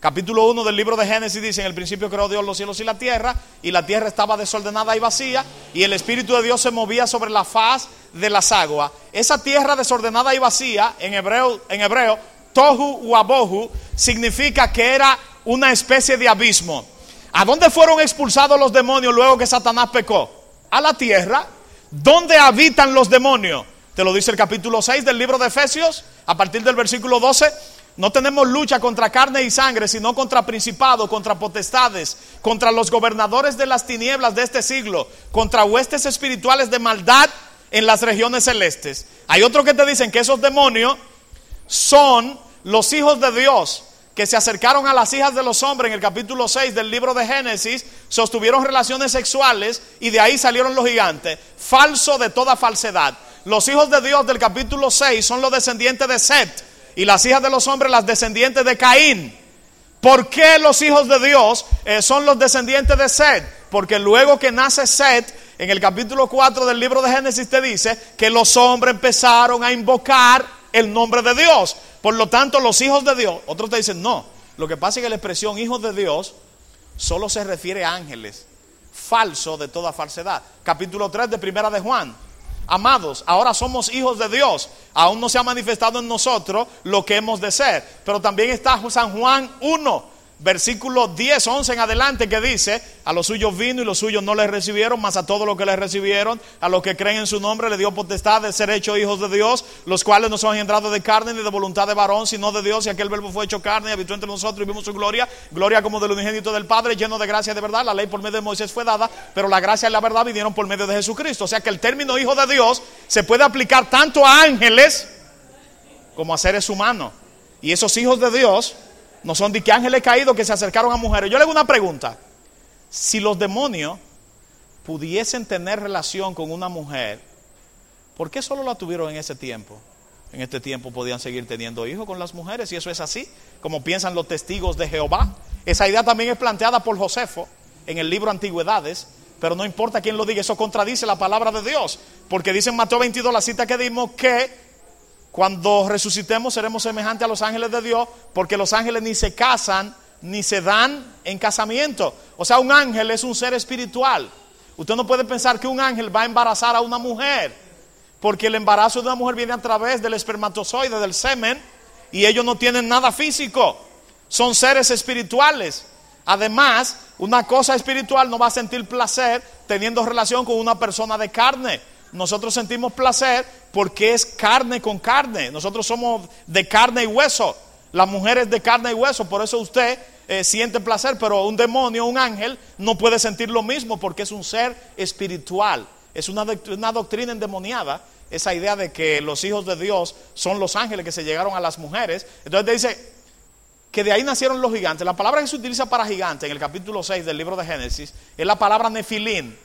Capítulo 1 del libro de Génesis dice, en el principio creó Dios los cielos y la tierra, y la tierra estaba desordenada y vacía, y el Espíritu de Dios se movía sobre la faz de las aguas. Esa tierra desordenada y vacía, en hebreo, en hebreo tohu wabohu, significa que era una especie de abismo. ¿A dónde fueron expulsados los demonios luego que Satanás pecó? A la tierra. ¿Dónde habitan los demonios? Te lo dice el capítulo 6 del libro de Efesios, a partir del versículo 12. No tenemos lucha contra carne y sangre, sino contra principados, contra potestades, contra los gobernadores de las tinieblas de este siglo, contra huestes espirituales de maldad en las regiones celestes. Hay otros que te dicen que esos demonios son los hijos de Dios que se acercaron a las hijas de los hombres en el capítulo 6 del libro de Génesis, sostuvieron relaciones sexuales y de ahí salieron los gigantes. Falso de toda falsedad. Los hijos de Dios del capítulo 6 son los descendientes de Set y las hijas de los hombres las descendientes de Caín. ¿Por qué los hijos de Dios eh, son los descendientes de Set? Porque luego que nace Set, en el capítulo 4 del libro de Génesis te dice que los hombres empezaron a invocar el nombre de Dios. Por lo tanto, los hijos de Dios, otros te dicen, no, lo que pasa es que la expresión hijos de Dios solo se refiere a ángeles. Falso de toda falsedad. Capítulo 3 de Primera de Juan. Amados, ahora somos hijos de Dios. Aún no se ha manifestado en nosotros lo que hemos de ser. Pero también está San Juan 1, versículo 10, 11 en adelante, que dice, a los suyos vino y los suyos no les recibieron, mas a todos los que les recibieron, a los que creen en su nombre, le dio potestad de ser hechos hijos de Dios, los cuales no son engendrados de carne ni de voluntad de varón, sino de Dios, y aquel verbo fue hecho carne y habitó entre nosotros y vimos su gloria, gloria como del unigénito del Padre, lleno de gracia y de verdad. La ley por medio de Moisés fue dada, pero la gracia y la verdad vinieron por medio de Jesucristo. O sea que el término hijo de Dios se puede aplicar tanto a ángeles como a seres humanos. Y esos hijos de Dios no son de que ángeles caídos que se acercaron a mujeres. Yo le hago una pregunta. Si los demonios pudiesen tener relación con una mujer, ¿por qué solo la tuvieron en ese tiempo? En este tiempo podían seguir teniendo hijos con las mujeres, y eso es así, como piensan los testigos de Jehová. Esa idea también es planteada por Josefo en el libro Antigüedades, pero no importa quién lo diga, eso contradice la palabra de Dios, porque dice en Mateo 22, la cita que dimos, que cuando resucitemos seremos semejantes a los ángeles de Dios, porque los ángeles ni se casan ni se dan en casamiento. O sea, un ángel es un ser espiritual. Usted no puede pensar que un ángel va a embarazar a una mujer, porque el embarazo de una mujer viene a través del espermatozoide, del semen, y ellos no tienen nada físico. Son seres espirituales. Además, una cosa espiritual no va a sentir placer teniendo relación con una persona de carne. Nosotros sentimos placer porque es carne con carne. Nosotros somos de carne y hueso. La mujer es de carne y hueso. Por eso usted eh, siente placer, pero un demonio, un ángel, no puede sentir lo mismo porque es un ser espiritual. Es una, una doctrina endemoniada. Esa idea de que los hijos de Dios son los ángeles que se llegaron a las mujeres. Entonces dice que de ahí nacieron los gigantes. La palabra que se utiliza para gigante en el capítulo 6 del libro de Génesis es la palabra nefilín.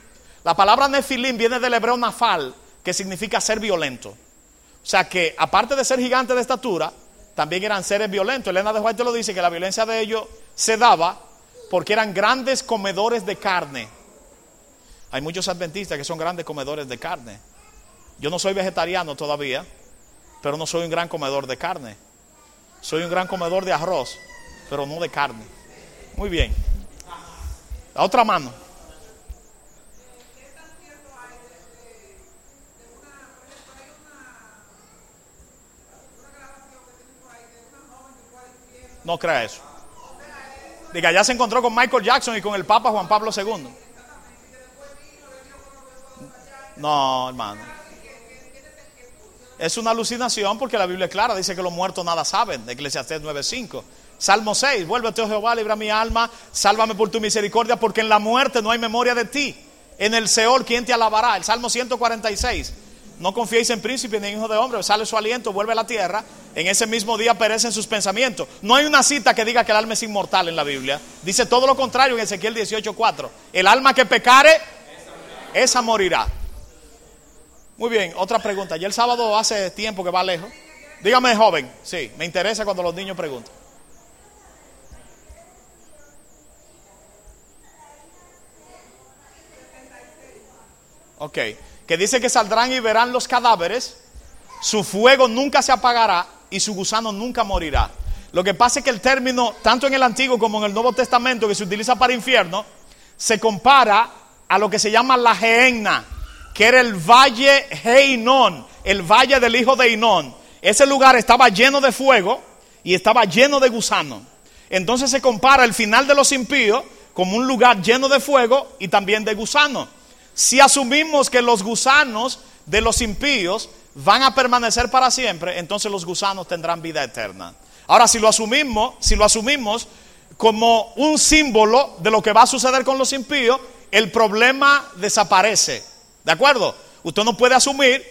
La palabra nefilín viene del hebreo nafal, que significa ser violento. O sea que aparte de ser gigantes de estatura, también eran seres violentos. Elena de White lo dice que la violencia de ellos se daba porque eran grandes comedores de carne. Hay muchos adventistas que son grandes comedores de carne. Yo no soy vegetariano todavía, pero no soy un gran comedor de carne. Soy un gran comedor de arroz, pero no de carne. Muy bien. La otra mano. No crea eso. Diga, ya se encontró con Michael Jackson y con el Papa Juan Pablo II. No, hermano. Es una alucinación porque la Biblia es clara, dice que los muertos nada saben, Eclesiastés 9:5. Salmo 6, vuélvete, oh Jehová, libra mi alma, sálvame por tu misericordia, porque en la muerte no hay memoria de ti. En el Seol, ¿quién te alabará? El Salmo 146. No confiéis en príncipe ni en hijo de hombre, sale su aliento, vuelve a la tierra, en ese mismo día perecen sus pensamientos. No hay una cita que diga que el alma es inmortal en la Biblia. Dice todo lo contrario en Ezequiel 18:4. El alma que pecare, esa morirá. Muy bien, otra pregunta. Ya el sábado hace tiempo que va lejos. Dígame, joven. Sí, me interesa cuando los niños preguntan. Ok, que dice que saldrán y verán los cadáveres, su fuego nunca se apagará y su gusano nunca morirá. Lo que pasa es que el término, tanto en el Antiguo como en el Nuevo Testamento, que se utiliza para infierno, se compara a lo que se llama la Gehenna, que era el valle Heinon, el valle del hijo de Inón. Ese lugar estaba lleno de fuego y estaba lleno de gusanos. Entonces se compara el final de los impíos como un lugar lleno de fuego y también de gusanos. Si asumimos que los gusanos de los impíos van a permanecer para siempre, entonces los gusanos tendrán vida eterna. Ahora, si lo asumimos, si lo asumimos como un símbolo de lo que va a suceder con los impíos, el problema desaparece. ¿De acuerdo? Usted no puede asumir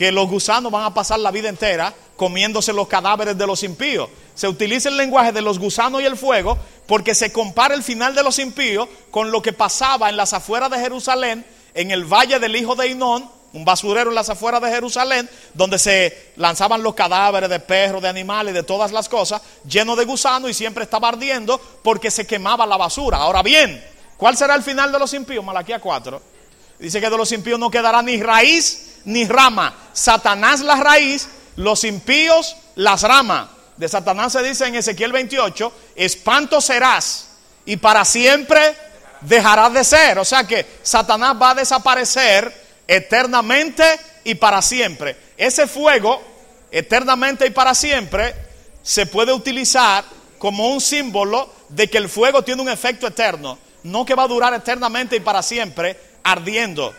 que los gusanos van a pasar la vida entera comiéndose los cadáveres de los impíos. Se utiliza el lenguaje de los gusanos y el fuego porque se compara el final de los impíos con lo que pasaba en las afueras de Jerusalén, en el valle del hijo de Inón, un basurero en las afueras de Jerusalén, donde se lanzaban los cadáveres de perros, de animales, de todas las cosas, lleno de gusanos y siempre estaba ardiendo porque se quemaba la basura. Ahora bien, ¿cuál será el final de los impíos? Malaquía 4. Dice que de los impíos no quedará ni raíz ni rama. Satanás la raíz, los impíos las ramas. De Satanás se dice en Ezequiel 28, espanto serás y para siempre dejarás de ser. O sea que Satanás va a desaparecer eternamente y para siempre. Ese fuego, eternamente y para siempre, se puede utilizar como un símbolo de que el fuego tiene un efecto eterno. No que va a durar eternamente y para siempre ardiendo.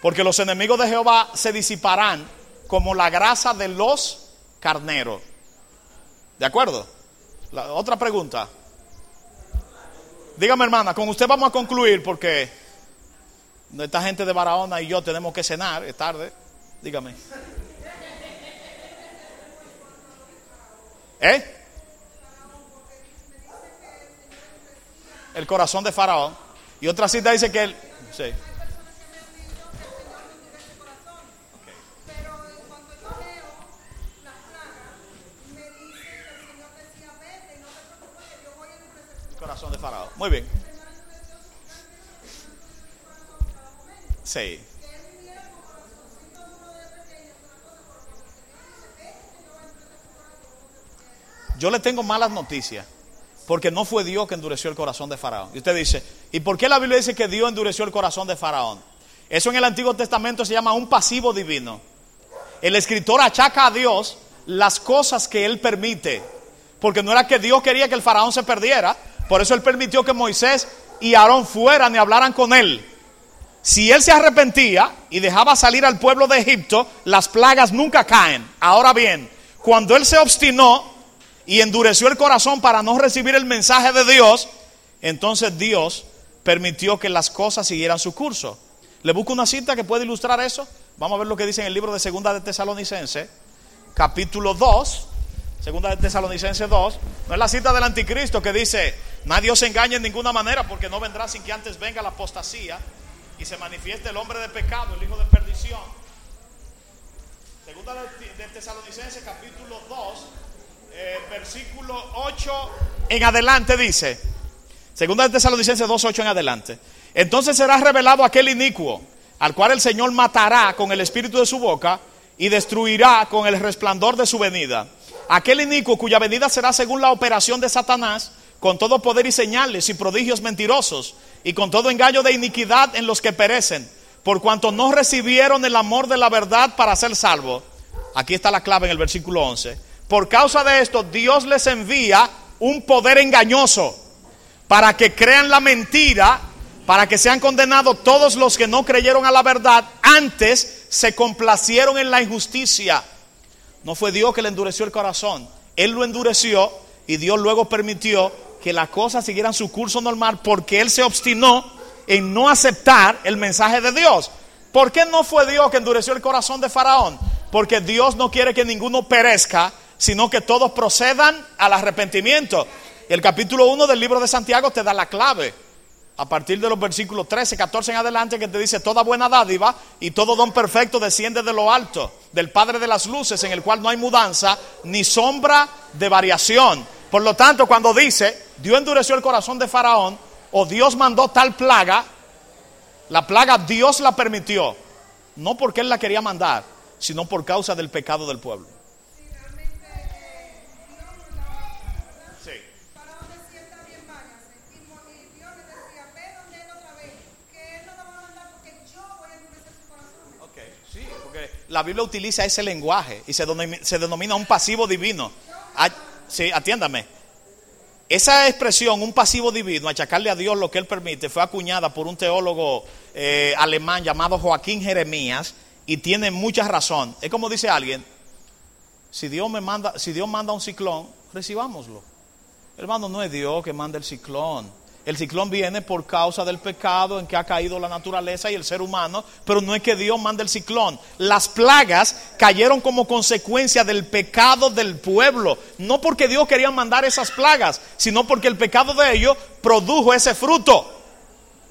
Porque los enemigos de Jehová se disiparán como la grasa de los carneros. ¿De acuerdo? Otra pregunta. Dígame, hermana, con usted vamos a concluir porque esta gente de Barahona y yo tenemos que cenar, es tarde. Dígame. ¿Eh? El corazón de Faraón. Y otra cita dice que él. De Faraón. Muy bien. Sí. Yo le tengo malas noticias. Porque no fue Dios que endureció el corazón de Faraón. Y usted dice, ¿y por qué la Biblia dice que Dios endureció el corazón de Faraón? Eso en el Antiguo Testamento se llama un pasivo divino. El escritor achaca a Dios las cosas que él permite. Porque no era que Dios quería que el Faraón se perdiera. Por eso él permitió que Moisés y Aarón fueran y hablaran con él. Si él se arrepentía y dejaba salir al pueblo de Egipto, las plagas nunca caen. Ahora bien, cuando él se obstinó y endureció el corazón para no recibir el mensaje de Dios, entonces Dios permitió que las cosas siguieran su curso. Le busco una cita que puede ilustrar eso. Vamos a ver lo que dice en el libro de Segunda de Tesalonicense, capítulo 2. Segunda de Tesalonicense 2. No es la cita del anticristo que dice, nadie os engañe en ninguna manera porque no vendrá sin que antes venga la apostasía y se manifieste el hombre de pecado, el hijo de perdición. Segunda de, de Tesalonicense capítulo 2, eh, versículo 8 en adelante dice, segunda de Tesalonicenses 2, 8 en adelante, entonces será revelado aquel inicuo, al cual el Señor matará con el espíritu de su boca y destruirá con el resplandor de su venida. Aquel inicuo cuya venida será según la operación de Satanás, con todo poder y señales y prodigios mentirosos, y con todo engaño de iniquidad en los que perecen, por cuanto no recibieron el amor de la verdad para ser salvos. Aquí está la clave en el versículo 11. Por causa de esto, Dios les envía un poder engañoso para que crean la mentira, para que sean condenados todos los que no creyeron a la verdad, antes se complacieron en la injusticia. No fue Dios que le endureció el corazón, Él lo endureció y Dios luego permitió que las cosas siguieran su curso normal porque Él se obstinó en no aceptar el mensaje de Dios. ¿Por qué no fue Dios que endureció el corazón de Faraón? Porque Dios no quiere que ninguno perezca, sino que todos procedan al arrepentimiento. El capítulo 1 del libro de Santiago te da la clave. A partir de los versículos 13, 14 en adelante, que te dice, toda buena dádiva y todo don perfecto desciende de lo alto, del Padre de las Luces, en el cual no hay mudanza ni sombra de variación. Por lo tanto, cuando dice, Dios endureció el corazón de Faraón, o Dios mandó tal plaga, la plaga Dios la permitió, no porque Él la quería mandar, sino por causa del pecado del pueblo. Sí. Faraón decía, está bien, váyase. Y, Mo- y Dios le decía, ve donde él otra vez, que él no lo va a mandar porque yo voy a endurecer su corazón. Ok, sí, porque la Biblia utiliza ese lenguaje y se denomina, un pasivo divino. Ah, sí, atiéndame. Esa expresión, un pasivo divino, achacarle a Dios lo que Él permite, fue acuñada por un teólogo eh, alemán llamado Joaquín Jeremías y tiene mucha razón. Es como dice alguien, si Dios me manda, si Dios manda un ciclón, recibámoslo. Hermano, no es Dios que manda el ciclón. El ciclón viene por causa del pecado en que ha caído la naturaleza y el ser humano, pero no es que Dios mande el ciclón. Las plagas cayeron como consecuencia del pecado del pueblo, no porque Dios quería mandar esas plagas, sino porque el pecado de ellos produjo ese fruto.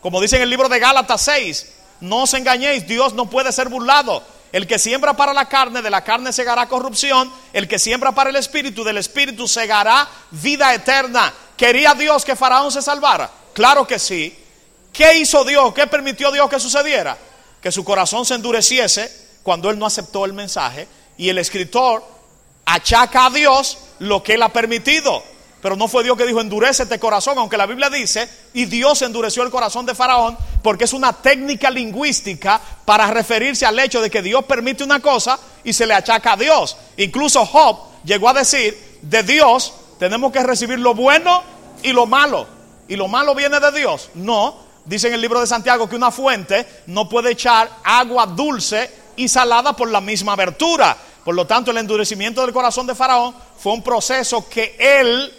Como dice en el libro de Gálatas 6, no os engañéis, Dios no puede ser burlado. El que siembra para la carne, de la carne segará corrupción. El que siembra para el espíritu, del espíritu segará vida eterna. ¿Quería Dios que Faraón se salvara? Claro que sí. ¿Qué hizo Dios? ¿Qué permitió Dios que sucediera? Que su corazón se endureciese cuando él no aceptó el mensaje. Y el escritor achaca a Dios lo que él ha permitido. Pero no fue Dios que dijo endurecete corazón, aunque la Biblia dice, y Dios endureció el corazón de Faraón, porque es una técnica lingüística para referirse al hecho de que Dios permite una cosa y se le achaca a Dios. Incluso Job llegó a decir, de Dios tenemos que recibir lo bueno y lo malo. ¿Y lo malo viene de Dios? No. Dice en el libro de Santiago que una fuente no puede echar agua dulce y salada por la misma abertura. Por lo tanto, el endurecimiento del corazón de Faraón fue un proceso que él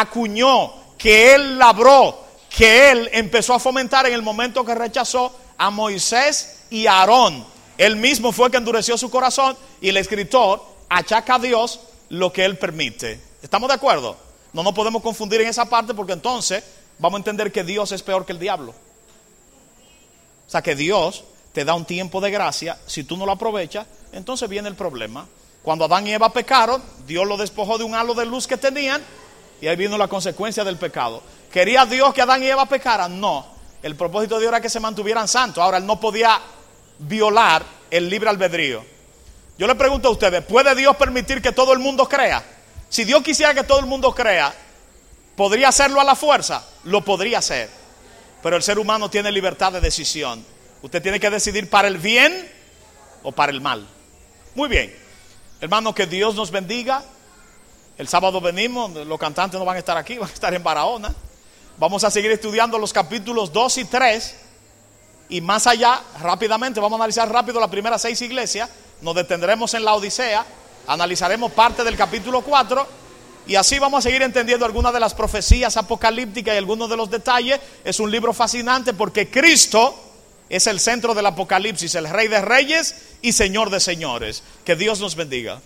acuñó, que él labró, que él empezó a fomentar en el momento que rechazó a Moisés y a Aarón. Él mismo fue que endureció su corazón y el escritor achaca a Dios lo que él permite. ¿Estamos de acuerdo? No nos podemos confundir en esa parte porque entonces vamos a entender que Dios es peor que el diablo. O sea que Dios te da un tiempo de gracia, si tú no lo aprovechas, entonces viene el problema. Cuando Adán y Eva pecaron, Dios lo despojó de un halo de luz que tenían y ahí vino la consecuencia del pecado. ¿Quería Dios que Adán y Eva pecaran? No. El propósito de Dios era que se mantuvieran santos. Ahora, él no podía violar el libre albedrío. Yo le pregunto a ustedes, ¿puede Dios permitir que todo el mundo crea? Si Dios quisiera que todo el mundo crea, ¿podría hacerlo a la fuerza? Lo podría hacer. Pero el ser humano tiene libertad de decisión. Usted tiene que decidir para el bien o para el mal. Muy bien. Hermano, que Dios nos bendiga. El sábado venimos, los cantantes no van a estar aquí, [laughs] van a estar en Barahona. Vamos a seguir estudiando los capítulos 2 y 3. Y más allá, rápidamente, vamos a analizar rápido las primeras seis iglesias. Nos detendremos en la Odisea. Analizaremos parte del capítulo 4. Y así vamos a seguir entendiendo algunas de las profecías apocalípticas y algunos de los detalles. Es un libro fascinante porque Cristo es el centro del Apocalipsis, el Rey de Reyes y Señor de Señores. Que Dios nos bendiga.